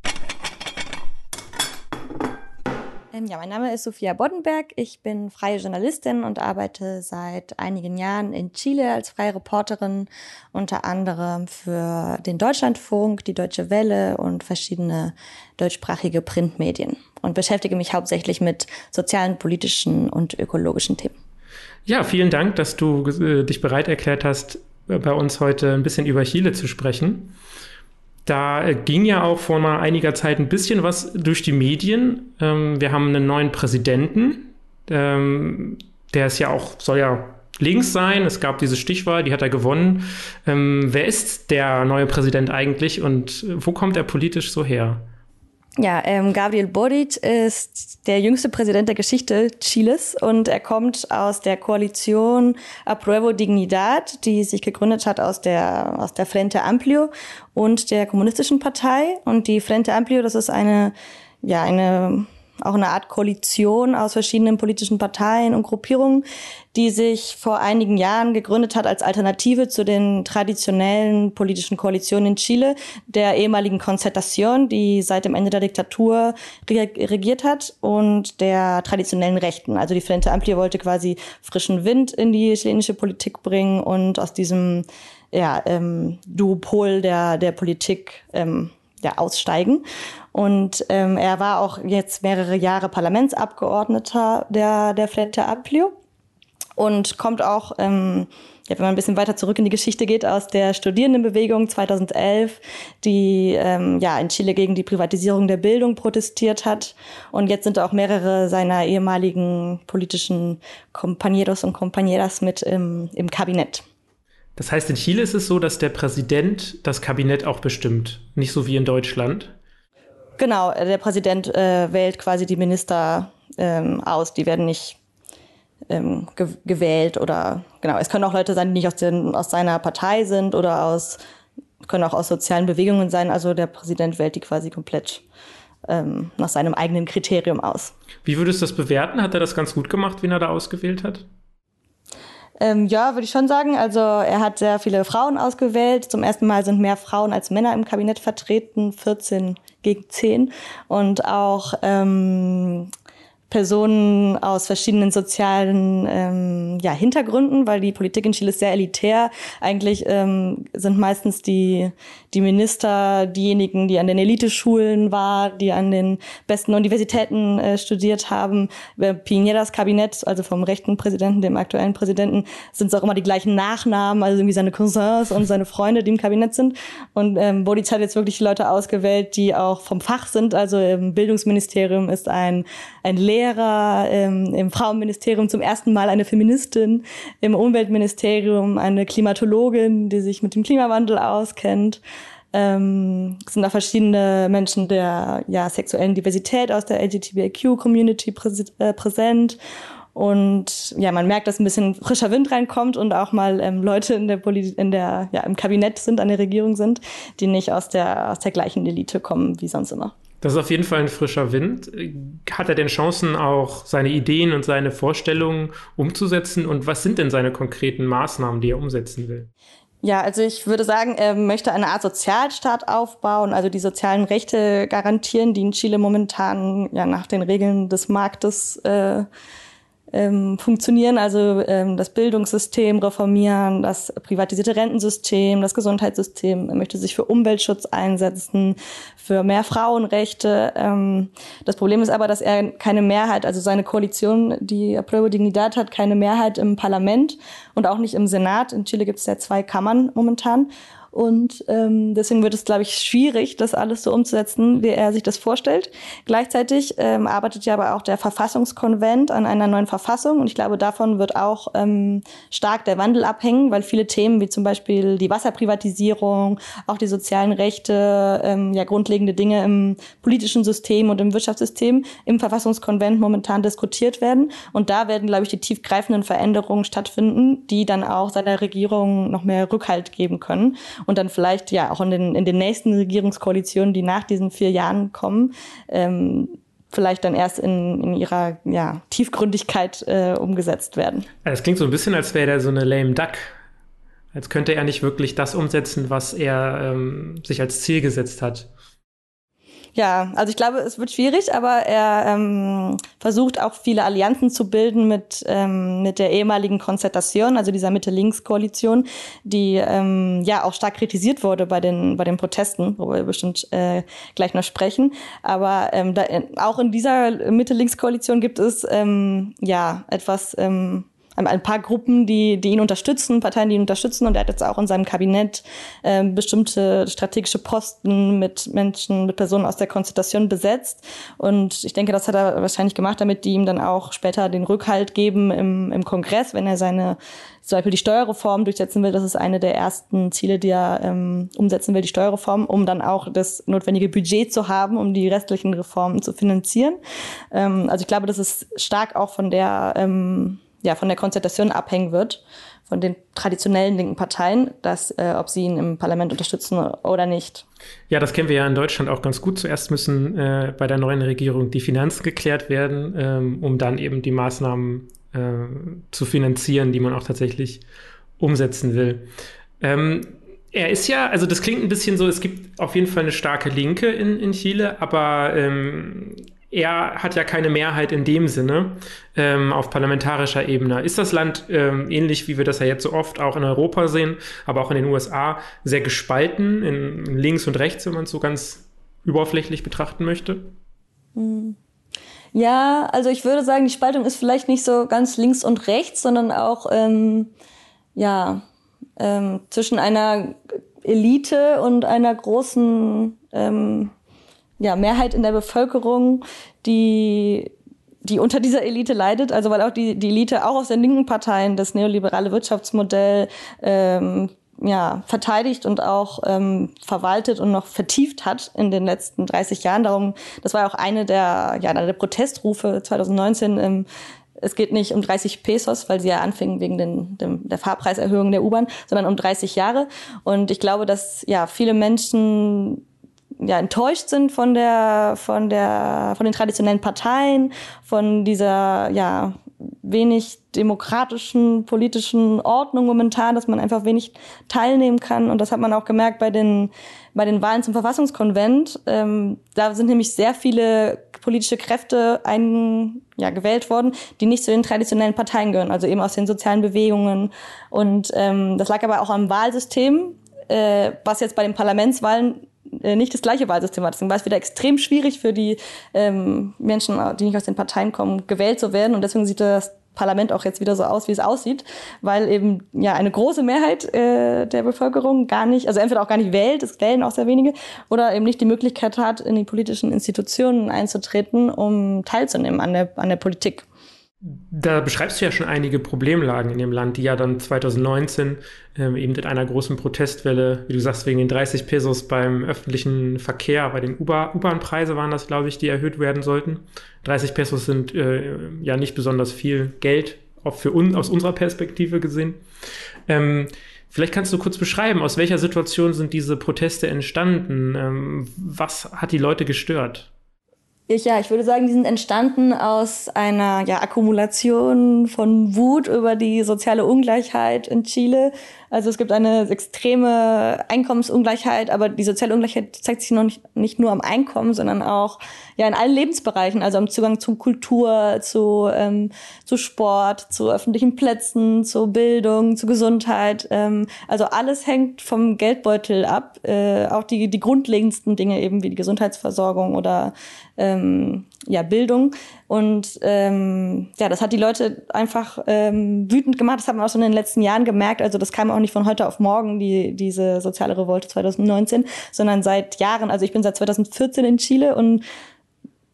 Ähm, ja, mein Name ist Sophia Boddenberg. Ich bin freie Journalistin und arbeite seit einigen Jahren in Chile als freie Reporterin, unter anderem für den Deutschlandfunk, die Deutsche Welle und verschiedene deutschsprachige Printmedien und beschäftige mich hauptsächlich mit sozialen, politischen und ökologischen Themen. Ja, vielen Dank, dass du äh, dich bereit erklärt hast, bei uns heute ein bisschen über Chile zu sprechen. Da ging ja auch vor mal einiger Zeit ein bisschen was durch die Medien. Ähm, wir haben einen neuen Präsidenten. Ähm, der ist ja auch, soll ja links sein. Es gab diese Stichwahl, die hat er gewonnen. Ähm, wer ist der neue Präsident eigentlich und wo kommt er politisch so her? Ja, ähm, Gabriel Boric ist der jüngste Präsident der Geschichte Chiles und er kommt aus der Koalition Apruebo Dignidad, die sich gegründet hat aus der, aus der Frente Amplio und der Kommunistischen Partei. Und die Frente Amplio, das ist eine, ja, eine auch eine Art Koalition aus verschiedenen politischen Parteien und Gruppierungen, die sich vor einigen Jahren gegründet hat als Alternative zu den traditionellen politischen Koalitionen in Chile, der ehemaligen Concertación, die seit dem Ende der Diktatur regiert hat, und der traditionellen Rechten. Also die Frente Amplia wollte quasi frischen Wind in die chilenische Politik bringen und aus diesem ja, ähm, Duopol der, der Politik ähm, ja, aussteigen. Und ähm, er war auch jetzt mehrere Jahre Parlamentsabgeordneter der, der Frente Amplio und kommt auch, ähm, ja, wenn man ein bisschen weiter zurück in die Geschichte geht, aus der Studierendenbewegung 2011, die ähm, ja in Chile gegen die Privatisierung der Bildung protestiert hat. Und jetzt sind auch mehrere seiner ehemaligen politischen Compañeros und Compañeras mit im, im Kabinett. Das heißt, in Chile ist es so, dass der Präsident das Kabinett auch bestimmt, nicht so wie in Deutschland. Genau, der Präsident äh, wählt quasi die Minister ähm, aus. Die werden nicht ähm, ge gewählt oder genau. Es können auch Leute sein, die nicht aus, den, aus seiner Partei sind oder aus können auch aus sozialen Bewegungen sein. Also der Präsident wählt die quasi komplett ähm, nach seinem eigenen Kriterium aus. Wie würdest du das bewerten? Hat er das ganz gut gemacht, wen er da ausgewählt hat? Ähm, ja, würde ich schon sagen. Also er hat sehr viele Frauen ausgewählt. Zum ersten Mal sind mehr Frauen als Männer im Kabinett vertreten, 14 gegen 10. Und auch ähm, Personen aus verschiedenen sozialen ähm, ja, Hintergründen, weil die Politik in Chile ist sehr elitär. Eigentlich ähm, sind meistens die, die Minister diejenigen, die an den Eliteschulen waren, die an den besten Universitäten äh, studiert haben. Bei Piñeras Kabinett, also vom rechten Präsidenten, dem aktuellen Präsidenten, sind es auch immer die gleichen Nachnamen, also irgendwie seine Cousins und seine Freunde, die im Kabinett sind. Und ähm, Bodic hat jetzt wirklich Leute ausgewählt, die auch vom Fach sind. Also im Bildungsministerium ist ein, ein Lehrer, ähm, im Frauenministerium zum ersten Mal eine Feministin, im Umweltministerium eine Klimatologin, die sich mit dem Klimawandel auskennt. Ähm, es sind da verschiedene Menschen der ja, sexuellen Diversität aus der LGBTQ-Community präs äh, präsent. Und ja, man merkt, dass ein bisschen frischer Wind reinkommt und auch mal ähm, Leute in der, Poli in der ja, im Kabinett sind, an der Regierung sind, die nicht aus der, aus der gleichen Elite kommen wie sonst immer. Das ist auf jeden Fall ein frischer Wind. Hat er denn Chancen, auch seine Ideen und seine Vorstellungen umzusetzen? Und was sind denn seine konkreten Maßnahmen, die er umsetzen will? Ja, also ich würde sagen, er möchte eine Art Sozialstaat aufbauen, also die sozialen Rechte garantieren, die in Chile momentan ja nach den Regeln des Marktes äh, ähm, funktionieren, also ähm, das Bildungssystem reformieren, das privatisierte Rentensystem, das Gesundheitssystem. Er möchte sich für Umweltschutz einsetzen, für mehr Frauenrechte. Ähm, das Problem ist aber, dass er keine Mehrheit, also seine Koalition, die Apruebo Dignidad hat, keine Mehrheit im Parlament und auch nicht im Senat. In Chile gibt es ja zwei Kammern momentan. Und ähm, deswegen wird es, glaube ich, schwierig, das alles so umzusetzen, wie er sich das vorstellt. Gleichzeitig ähm, arbeitet ja aber auch der Verfassungskonvent an einer neuen Verfassung. Und ich glaube, davon wird auch ähm, stark der Wandel abhängen, weil viele Themen wie zum Beispiel die Wasserprivatisierung, auch die sozialen Rechte, ähm, ja grundlegende Dinge im politischen System und im Wirtschaftssystem im Verfassungskonvent momentan diskutiert werden. Und da werden, glaube ich, die tiefgreifenden Veränderungen stattfinden, die dann auch seiner Regierung noch mehr Rückhalt geben können und dann vielleicht ja auch in den, in den nächsten Regierungskoalitionen, die nach diesen vier Jahren kommen, ähm, vielleicht dann erst in, in ihrer ja, Tiefgründigkeit äh, umgesetzt werden. Es klingt so ein bisschen, als wäre der so eine lame duck. Als könnte er nicht wirklich das umsetzen, was er ähm, sich als Ziel gesetzt hat. Ja, also ich glaube, es wird schwierig, aber er ähm, versucht auch viele Allianzen zu bilden mit, ähm, mit der ehemaligen Konzertation, also dieser Mitte-Links-Koalition, die ähm, ja auch stark kritisiert wurde bei den, bei den Protesten, worüber wir bestimmt äh, gleich noch sprechen. Aber ähm, da, auch in dieser Mitte-Links-Koalition gibt es ähm, ja etwas ähm, ein paar Gruppen, die, die ihn unterstützen, Parteien, die ihn unterstützen. Und er hat jetzt auch in seinem Kabinett äh, bestimmte strategische Posten mit Menschen, mit Personen aus der Konzentration besetzt. Und ich denke, das hat er wahrscheinlich gemacht, damit die ihm dann auch später den Rückhalt geben im, im Kongress, wenn er seine zum Beispiel die Steuerreform durchsetzen will. Das ist eine der ersten Ziele, die er ähm, umsetzen will, die Steuerreform, um dann auch das notwendige Budget zu haben, um die restlichen Reformen zu finanzieren. Ähm, also ich glaube, das ist stark auch von der ähm, ja, von der Konzentration abhängen wird, von den traditionellen linken Parteien, dass, äh, ob sie ihn im Parlament unterstützen oder nicht. Ja, das kennen wir ja in Deutschland auch ganz gut. Zuerst müssen äh, bei der neuen Regierung die Finanzen geklärt werden, ähm, um dann eben die Maßnahmen äh, zu finanzieren, die man auch tatsächlich umsetzen will. Ähm, er ist ja, also das klingt ein bisschen so, es gibt auf jeden Fall eine starke Linke in, in Chile, aber ähm, er hat ja keine Mehrheit in dem Sinne ähm, auf parlamentarischer Ebene. Ist das Land ähm, ähnlich, wie wir das ja jetzt so oft auch in Europa sehen, aber auch in den USA, sehr gespalten in links und rechts, wenn man es so ganz überflächlich betrachten möchte? Hm. Ja, also ich würde sagen, die Spaltung ist vielleicht nicht so ganz links und rechts, sondern auch ähm, ja ähm, zwischen einer Elite und einer großen ähm, ja, Mehrheit in der Bevölkerung, die die unter dieser Elite leidet, also weil auch die, die Elite auch aus den linken Parteien das neoliberale Wirtschaftsmodell ähm, ja, verteidigt und auch ähm, verwaltet und noch vertieft hat in den letzten 30 Jahren. Darum, das war auch eine der, ja, einer der Protestrufe 2019. Ähm, es geht nicht um 30 Pesos, weil sie ja anfingen wegen den, dem, der Fahrpreiserhöhung der U-Bahn, sondern um 30 Jahre. Und ich glaube, dass ja viele Menschen ja, enttäuscht sind von der, von der, von den traditionellen Parteien, von dieser, ja, wenig demokratischen politischen Ordnung momentan, dass man einfach wenig teilnehmen kann. Und das hat man auch gemerkt bei den, bei den Wahlen zum Verfassungskonvent. Ähm, da sind nämlich sehr viele politische Kräfte ein, ja, gewählt worden, die nicht zu den traditionellen Parteien gehören, also eben aus den sozialen Bewegungen. Und ähm, das lag aber auch am Wahlsystem, äh, was jetzt bei den Parlamentswahlen äh, nicht das gleiche Wahlsystem hat. Deswegen war es wieder extrem schwierig für die ähm, Menschen, die nicht aus den Parteien kommen, gewählt zu werden. Und deswegen sieht das Parlament auch jetzt wieder so aus, wie es aussieht, weil eben ja eine große Mehrheit äh, der Bevölkerung gar nicht, also entweder auch gar nicht wählt, es wählen auch sehr wenige, oder eben nicht die Möglichkeit hat, in die politischen Institutionen einzutreten, um teilzunehmen an der, an der Politik. Da beschreibst du ja schon einige Problemlagen in dem Land, die ja dann 2019 ähm, eben mit einer großen Protestwelle, wie du sagst, wegen den 30 Pesos beim öffentlichen Verkehr, bei den U-Bahn-Preise waren das, glaube ich, die erhöht werden sollten. 30 Pesos sind äh, ja nicht besonders viel Geld, auch für uns aus unserer Perspektive gesehen. Ähm, vielleicht kannst du kurz beschreiben, aus welcher Situation sind diese Proteste entstanden? Ähm, was hat die Leute gestört? Ich, ja, ich würde sagen, die sind entstanden aus einer ja, Akkumulation von Wut über die soziale Ungleichheit in Chile, also es gibt eine extreme Einkommensungleichheit, aber die soziale Ungleichheit zeigt sich noch nicht, nicht nur am Einkommen, sondern auch ja in allen Lebensbereichen, also am Zugang zu Kultur, zu, ähm, zu Sport, zu öffentlichen Plätzen, zu Bildung, zu Gesundheit. Ähm, also alles hängt vom Geldbeutel ab, äh, auch die, die grundlegendsten Dinge eben wie die Gesundheitsversorgung oder ähm, ja, Bildung. Und ähm, ja, das hat die Leute einfach ähm, wütend gemacht. Das haben wir auch schon in den letzten Jahren gemerkt. Also das kam auch nicht von heute auf morgen, die, diese soziale Revolte 2019, sondern seit Jahren. Also ich bin seit 2014 in Chile und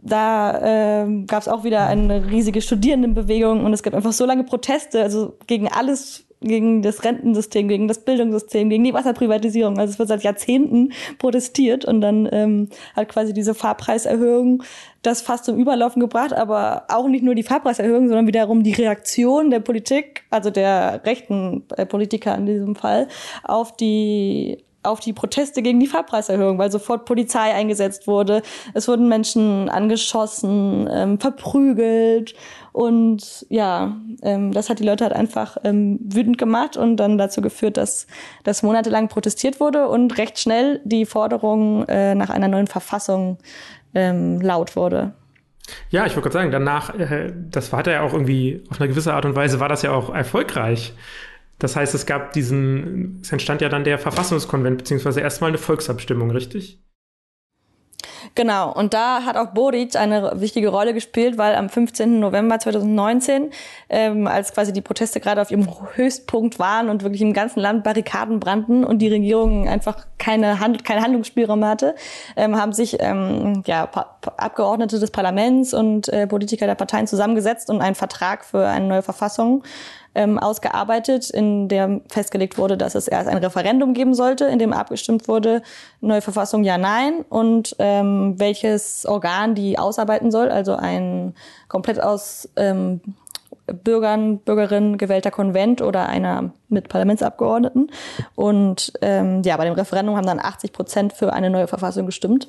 da äh, gab es auch wieder eine riesige Studierendenbewegung und es gab einfach so lange Proteste, also gegen alles, gegen das Rentensystem, gegen das Bildungssystem, gegen die Wasserprivatisierung. Also es wird seit Jahrzehnten protestiert und dann ähm, hat quasi diese Fahrpreiserhöhung das fast zum Überlaufen gebracht, aber auch nicht nur die Fahrpreiserhöhung, sondern wiederum die Reaktion der Politik, also der rechten äh, Politiker in diesem Fall, auf die auf die Proteste gegen die Fahrpreiserhöhung, weil sofort Polizei eingesetzt wurde. Es wurden Menschen angeschossen, ähm, verprügelt und ja, ähm, das hat die Leute halt einfach ähm, wütend gemacht und dann dazu geführt, dass, dass monatelang protestiert wurde und recht schnell die Forderung äh, nach einer neuen Verfassung ähm, laut wurde. Ja, ich wollte gerade sagen, danach, äh, das war ja auch irgendwie, auf eine gewisse Art und Weise war das ja auch erfolgreich. Das heißt, es gab diesen, es entstand ja dann der Verfassungskonvent, beziehungsweise erstmal eine Volksabstimmung, richtig? Genau, und da hat auch Boric eine wichtige Rolle gespielt, weil am 15. November 2019, ähm, als quasi die Proteste gerade auf ihrem Höchstpunkt waren und wirklich im ganzen Land Barrikaden brannten und die Regierung einfach keine Hand, keinen Handlungsspielraum hatte, ähm, haben sich ähm, ja, Abgeordnete des Parlaments und äh, Politiker der Parteien zusammengesetzt und einen Vertrag für eine neue Verfassung ähm, ausgearbeitet, in der festgelegt wurde, dass es erst ein Referendum geben sollte, in dem abgestimmt wurde, neue Verfassung ja, nein und ähm, welches Organ die ausarbeiten soll, also ein komplett aus ähm, Bürgern, Bürgerinnen gewählter Konvent oder einer mit Parlamentsabgeordneten. Und ähm, ja, bei dem Referendum haben dann 80 Prozent für eine neue Verfassung gestimmt.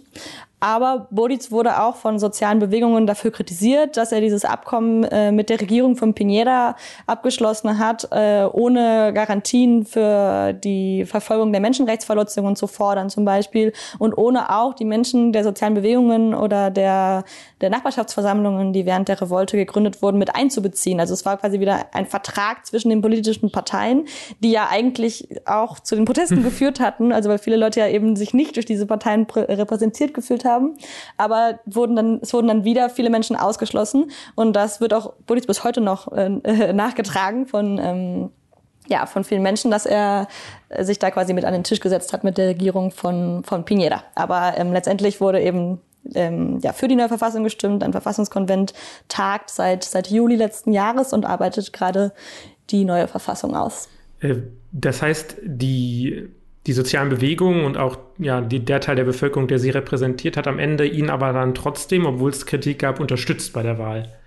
Aber Bodic wurde auch von sozialen Bewegungen dafür kritisiert, dass er dieses Abkommen äh, mit der Regierung von Piñera abgeschlossen hat, äh, ohne Garantien für die Verfolgung der Menschenrechtsverletzungen zu fordern zum Beispiel und ohne auch die Menschen der sozialen Bewegungen oder der, der Nachbarschaftsversammlungen, die während der Revolte gegründet wurden, mit einzubeziehen. Also es war quasi wieder ein Vertrag zwischen den politischen Parteien, die ja eigentlich auch zu den Protesten hm. *laughs* geführt hatten, also weil viele Leute ja eben sich nicht durch diese Parteien repräsentiert gefühlt haben, aber wurden dann, es wurden dann wieder viele Menschen ausgeschlossen und das wird auch bis heute noch äh, *laughs* nachgetragen von ähm, ja, von vielen Menschen, dass er sich da quasi mit an den Tisch gesetzt hat mit der Regierung von, von Piñera. Aber ähm, letztendlich wurde eben ähm, ja, für die neue Verfassung gestimmt. Ein Verfassungskonvent tagt seit, seit Juli letzten Jahres und arbeitet gerade die neue Verfassung aus. Äh, das heißt, die, die sozialen Bewegungen und auch ja, die, der Teil der Bevölkerung, der sie repräsentiert, hat am Ende ihn aber dann trotzdem, obwohl es Kritik gab, unterstützt bei der Wahl.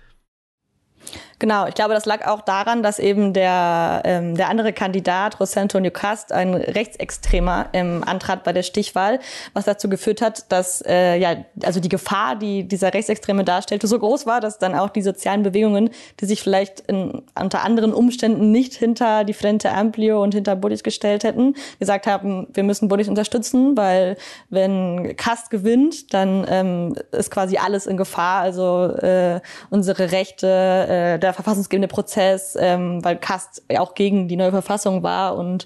Genau, ich glaube, das lag auch daran, dass eben der, ähm, der andere Kandidat, José Antonio Cast, ein Rechtsextremer ähm, antrat bei der Stichwahl, was dazu geführt hat, dass äh, ja, also die Gefahr, die dieser Rechtsextreme darstellte, so groß war, dass dann auch die sozialen Bewegungen, die sich vielleicht in, unter anderen Umständen nicht hinter die Frente Amplio und hinter Bullis gestellt hätten, gesagt haben, wir müssen Bullis unterstützen, weil wenn Cast gewinnt, dann ähm, ist quasi alles in Gefahr, also äh, unsere Rechte, äh, der verfassungsgebende Prozess, ähm, weil Kast auch gegen die neue Verfassung war und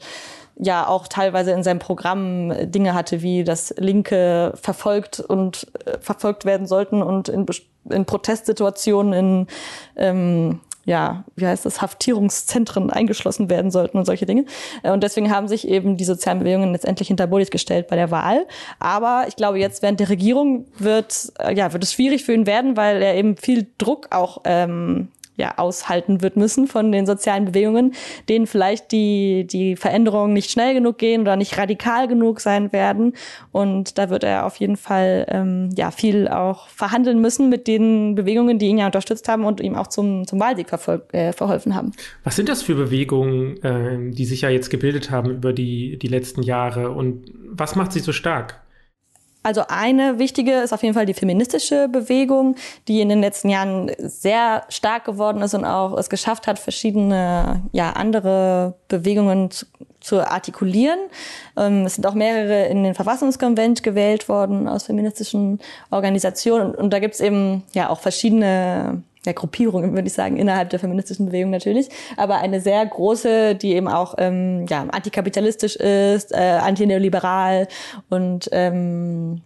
ja auch teilweise in seinem Programm Dinge hatte, wie dass Linke verfolgt und äh, verfolgt werden sollten und in, in Protestsituationen in ähm, ja, wie heißt das, Haftierungszentren eingeschlossen werden sollten und solche Dinge. Äh, und deswegen haben sich eben die sozialen Bewegungen letztendlich hinter Bolis gestellt bei der Wahl. Aber ich glaube, jetzt während der Regierung wird, äh, ja, wird es schwierig für ihn werden, weil er eben viel Druck auch ähm, ja, aushalten wird müssen von den sozialen Bewegungen, denen vielleicht die, die Veränderungen nicht schnell genug gehen oder nicht radikal genug sein werden. Und da wird er auf jeden Fall ähm, ja, viel auch verhandeln müssen mit den Bewegungen, die ihn ja unterstützt haben und ihm auch zum, zum Wahlsieg äh, verholfen haben. Was sind das für Bewegungen, äh, die sich ja jetzt gebildet haben über die, die letzten Jahre und was macht sie so stark? Also eine wichtige ist auf jeden Fall die feministische Bewegung, die in den letzten Jahren sehr stark geworden ist und auch es geschafft hat, verschiedene ja andere Bewegungen zu, zu artikulieren. Ähm, es sind auch mehrere in den Verfassungskonvent gewählt worden aus feministischen Organisationen und, und da gibt's eben ja auch verschiedene ja, Gruppierung, würde ich sagen, innerhalb der feministischen Bewegung natürlich, aber eine sehr große, die eben auch ähm, ja, antikapitalistisch ist, äh, antineoliberal und ähm,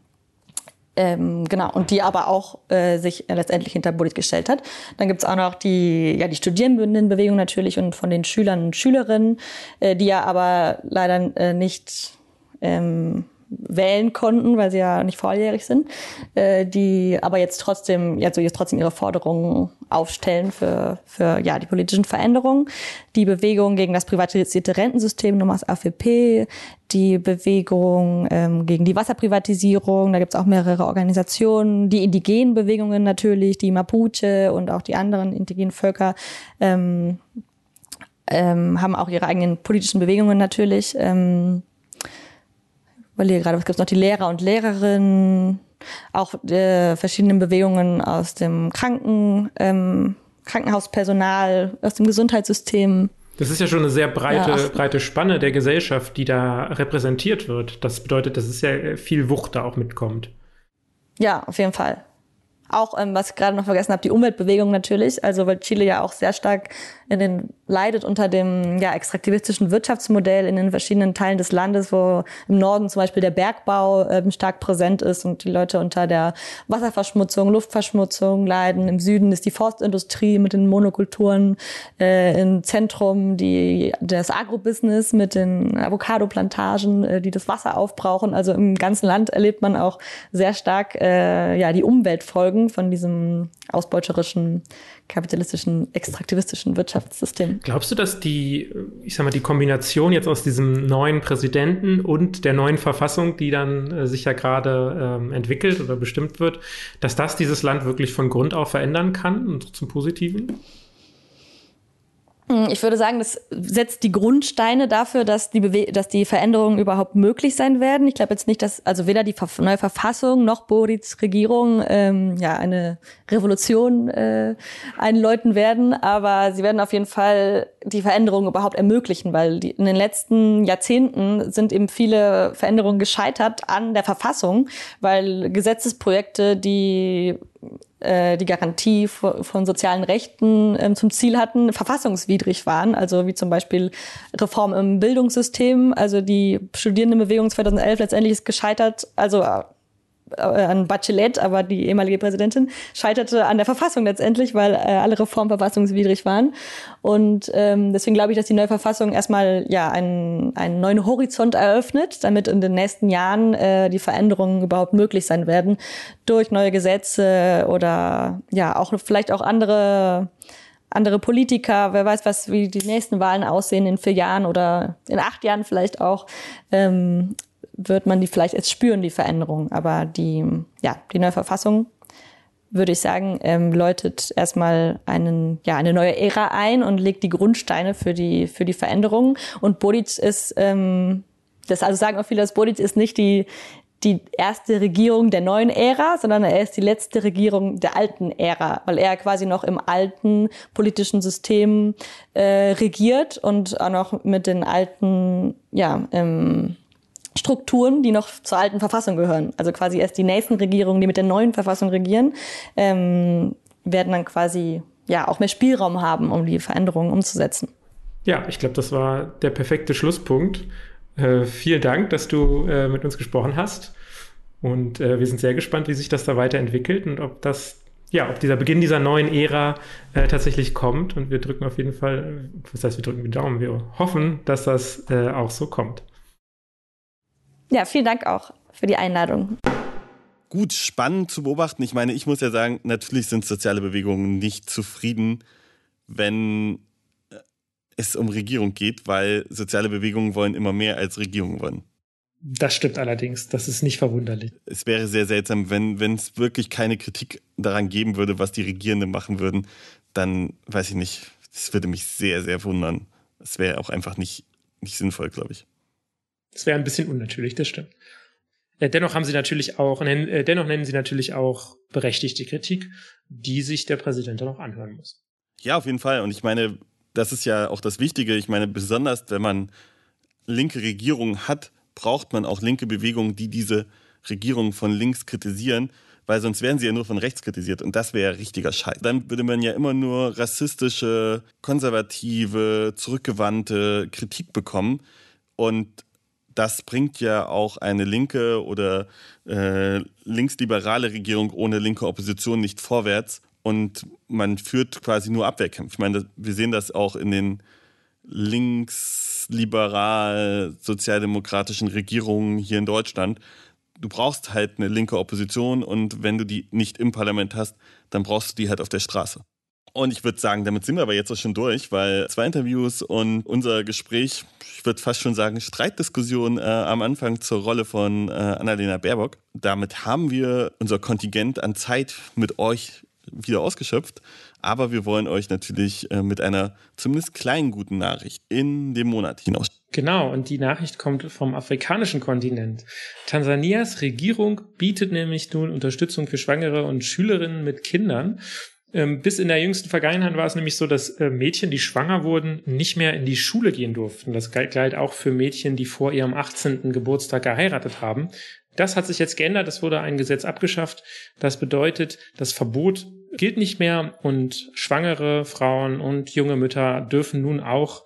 Ähm, genau, und die aber auch äh, sich letztendlich hinter Bullitt gestellt hat. Dann gibt's auch noch die, ja, die Studierendenbewegung natürlich und von den Schülern und Schülerinnen, äh, die ja aber leider äh, nicht ähm, wählen konnten, weil sie ja nicht volljährig sind, äh, die aber jetzt trotzdem, also jetzt trotzdem ihre Forderungen aufstellen für, für ja, die politischen Veränderungen. Die Bewegung gegen das privatisierte Rentensystem, Nummers AFP, die Bewegung ähm, gegen die Wasserprivatisierung, da gibt's auch mehrere Organisationen, die indigenen Bewegungen natürlich, die Mapuche und auch die anderen indigenen Völker ähm, ähm, haben auch ihre eigenen politischen Bewegungen natürlich. Ähm, überlege gerade, was gibt's noch? Die Lehrer und Lehrerinnen, auch äh, verschiedene Bewegungen aus dem Kranken, ähm, Krankenhauspersonal, aus dem Gesundheitssystem. Das ist ja schon eine sehr breite, ja, breite Spanne der Gesellschaft, die da repräsentiert wird. Das bedeutet, dass es ja viel Wucht da auch mitkommt. Ja, auf jeden Fall. Auch, ähm, was ich gerade noch vergessen habe, die Umweltbewegung natürlich. Also weil Chile ja auch sehr stark in den, leidet unter dem ja, extraktivistischen Wirtschaftsmodell in den verschiedenen Teilen des Landes, wo im Norden zum Beispiel der Bergbau ähm, stark präsent ist und die Leute unter der Wasserverschmutzung, Luftverschmutzung leiden. Im Süden ist die Forstindustrie mit den Monokulturen, äh, im Zentrum die, das Agrobusiness mit den Avocado-Plantagen, äh, die das Wasser aufbrauchen. Also im ganzen Land erlebt man auch sehr stark äh, ja, die Umweltfolgen von diesem ausbeuterischen kapitalistischen, extraktivistischen Wirtschaftssystem. Glaubst du, dass die, ich sag mal, die Kombination jetzt aus diesem neuen Präsidenten und der neuen Verfassung, die dann äh, sich ja gerade ähm, entwickelt oder bestimmt wird, dass das dieses Land wirklich von Grund auf verändern kann und zum Positiven? Hm, ich würde sagen, das setzt die Grundsteine dafür, dass die, Bewe dass die Veränderungen überhaupt möglich sein werden. Ich glaube jetzt nicht, dass also weder die neue Verfassung noch Borids Regierung ähm, ja eine Revolution äh, einläuten werden, aber sie werden auf jeden Fall die Veränderungen überhaupt ermöglichen, weil die, in den letzten Jahrzehnten sind eben viele Veränderungen gescheitert an der Verfassung, weil Gesetzesprojekte, die äh, die Garantie von sozialen Rechten ähm, zum Ziel hatten, verfassungswidrig waren. Also wie zum Beispiel Reform im Bildungssystem. Also die Studierendenbewegung 2011 letztendlich ist gescheitert. Also äh, an Bachelet, aber die ehemalige Präsidentin, scheiterte an der Verfassung letztendlich, weil äh, alle Reformen verfassungswidrig waren. Und ähm, deswegen glaube ich, dass die neue Verfassung erstmal ja einen, einen neuen Horizont eröffnet, damit in den nächsten Jahren äh, die Veränderungen überhaupt möglich sein werden durch neue Gesetze oder ja auch vielleicht auch andere andere Politiker, wer weiß, was wie die nächsten Wahlen aussehen in vier Jahren oder in acht Jahren vielleicht auch. Ähm, wird man die vielleicht jetzt spüren, die Veränderung. Aber die, ja, die neue Verfassung, würde ich sagen, ähm, läutet erstmal einen, ja, eine neue Ära ein und legt die Grundsteine für die, für die Veränderung. Und Bodic ist, ähm, das also sagen auch viele, dass Bodic ist nicht die, die erste Regierung der neuen Ära, sondern er ist die letzte Regierung der alten Ära, weil er quasi noch im alten politischen System äh, regiert und auch noch mit den alten, ja, ähm, Strukturen, die noch zur alten Verfassung gehören. Also quasi erst die nächsten Regierungen, die mit der neuen Verfassung regieren, ähm, werden dann quasi ja auch mehr Spielraum haben, um die Veränderungen umzusetzen. Ja, ich glaube, das war der perfekte Schlusspunkt. Äh, vielen Dank, dass du äh, mit uns gesprochen hast. Und äh, wir sind sehr gespannt, wie sich das da weiterentwickelt und ob das, ja, ob dieser Beginn dieser neuen Ära äh, tatsächlich kommt. Und wir drücken auf jeden Fall, das heißt, wir drücken die Daumen, wir hoffen, dass das äh, auch so kommt. Ja, vielen Dank auch für die Einladung. Gut, spannend zu beobachten. Ich meine, ich muss ja sagen, natürlich sind soziale Bewegungen nicht zufrieden, wenn äh, es um Regierung geht, weil soziale Bewegungen wollen immer mehr als Regierungen wollen. Das stimmt allerdings. Das ist nicht verwunderlich. Es wäre sehr seltsam, wenn wenn es wirklich keine Kritik daran geben würde, was die Regierenden machen würden, dann weiß ich nicht. Das würde mich sehr, sehr wundern. Es wäre auch einfach nicht, nicht sinnvoll, glaube ich. Das wäre ein bisschen unnatürlich, das stimmt. Äh, dennoch haben sie natürlich auch, äh, dennoch nennen sie natürlich auch berechtigte Kritik, die sich der Präsident dann auch anhören muss. Ja, auf jeden Fall. Und ich meine, das ist ja auch das Wichtige. Ich meine, besonders wenn man linke Regierungen hat, braucht man auch linke Bewegungen, die diese Regierung von links kritisieren, weil sonst werden sie ja nur von rechts kritisiert und das wäre richtiger Scheiß. Dann würde man ja immer nur rassistische, konservative, zurückgewandte Kritik bekommen und das bringt ja auch eine linke oder äh, linksliberale Regierung ohne linke Opposition nicht vorwärts. Und man führt quasi nur Abwehrkämpfe. Ich meine, wir sehen das auch in den linksliberal sozialdemokratischen Regierungen hier in Deutschland. Du brauchst halt eine linke Opposition und wenn du die nicht im Parlament hast, dann brauchst du die halt auf der Straße. Und ich würde sagen, damit sind wir aber jetzt auch schon durch, weil zwei Interviews und unser Gespräch, ich würde fast schon sagen, Streitdiskussion äh, am Anfang zur Rolle von äh, Annalena Baerbock. Damit haben wir unser Kontingent an Zeit mit euch wieder ausgeschöpft. Aber wir wollen euch natürlich äh, mit einer zumindest kleinen guten Nachricht in dem Monat hinaus. Genau, und die Nachricht kommt vom afrikanischen Kontinent. Tansanias Regierung bietet nämlich nun Unterstützung für Schwangere und Schülerinnen mit Kindern. Ähm, bis in der jüngsten Vergangenheit war es nämlich so, dass äh, Mädchen, die schwanger wurden, nicht mehr in die Schule gehen durften. Das galt auch für Mädchen, die vor ihrem 18. Geburtstag geheiratet haben. Das hat sich jetzt geändert. Es wurde ein Gesetz abgeschafft. Das bedeutet, das Verbot gilt nicht mehr und schwangere Frauen und junge Mütter dürfen nun auch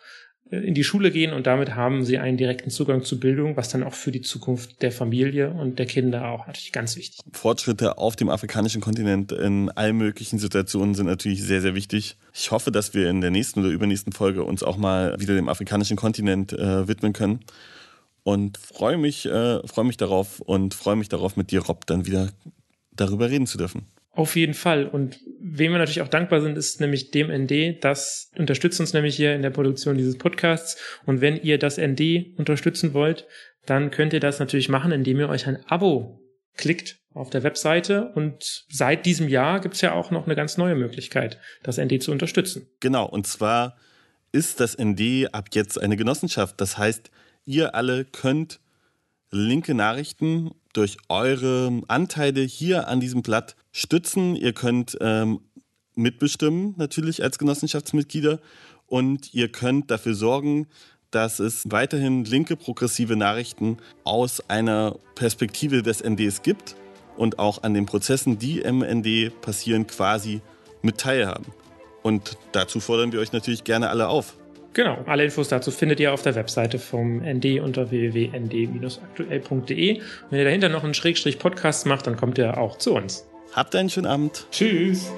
in die Schule gehen und damit haben sie einen direkten Zugang zu Bildung, was dann auch für die Zukunft der Familie und der Kinder auch natürlich ganz wichtig. Fortschritte auf dem afrikanischen Kontinent in allen möglichen Situationen sind natürlich sehr, sehr wichtig. Ich hoffe, dass wir in der nächsten oder übernächsten Folge uns auch mal wieder dem afrikanischen Kontinent äh, widmen können. Und freue mich, äh, freue mich darauf und freue mich darauf, mit dir, Rob, dann wieder darüber reden zu dürfen. Auf jeden Fall. Und wem wir natürlich auch dankbar sind, ist nämlich dem ND. Das unterstützt uns nämlich hier in der Produktion dieses Podcasts. Und wenn ihr das ND unterstützen wollt, dann könnt ihr das natürlich machen, indem ihr euch ein Abo klickt auf der Webseite. Und seit diesem Jahr gibt es ja auch noch eine ganz neue Möglichkeit, das ND zu unterstützen. Genau. Und zwar ist das ND ab jetzt eine Genossenschaft. Das heißt, ihr alle könnt linke Nachrichten durch eure Anteile hier an diesem Blatt stützen. Ihr könnt ähm, mitbestimmen, natürlich als Genossenschaftsmitglieder. Und ihr könnt dafür sorgen, dass es weiterhin linke progressive Nachrichten aus einer Perspektive des NDs gibt und auch an den Prozessen, die im ND passieren, quasi mit teilhaben. Und dazu fordern wir euch natürlich gerne alle auf. Genau, alle Infos dazu findet ihr auf der Webseite vom ND unter www.nd-aktuell.de. Wenn ihr dahinter noch einen Schrägstrich Podcast macht, dann kommt ihr auch zu uns. Habt einen schönen Abend. Tschüss.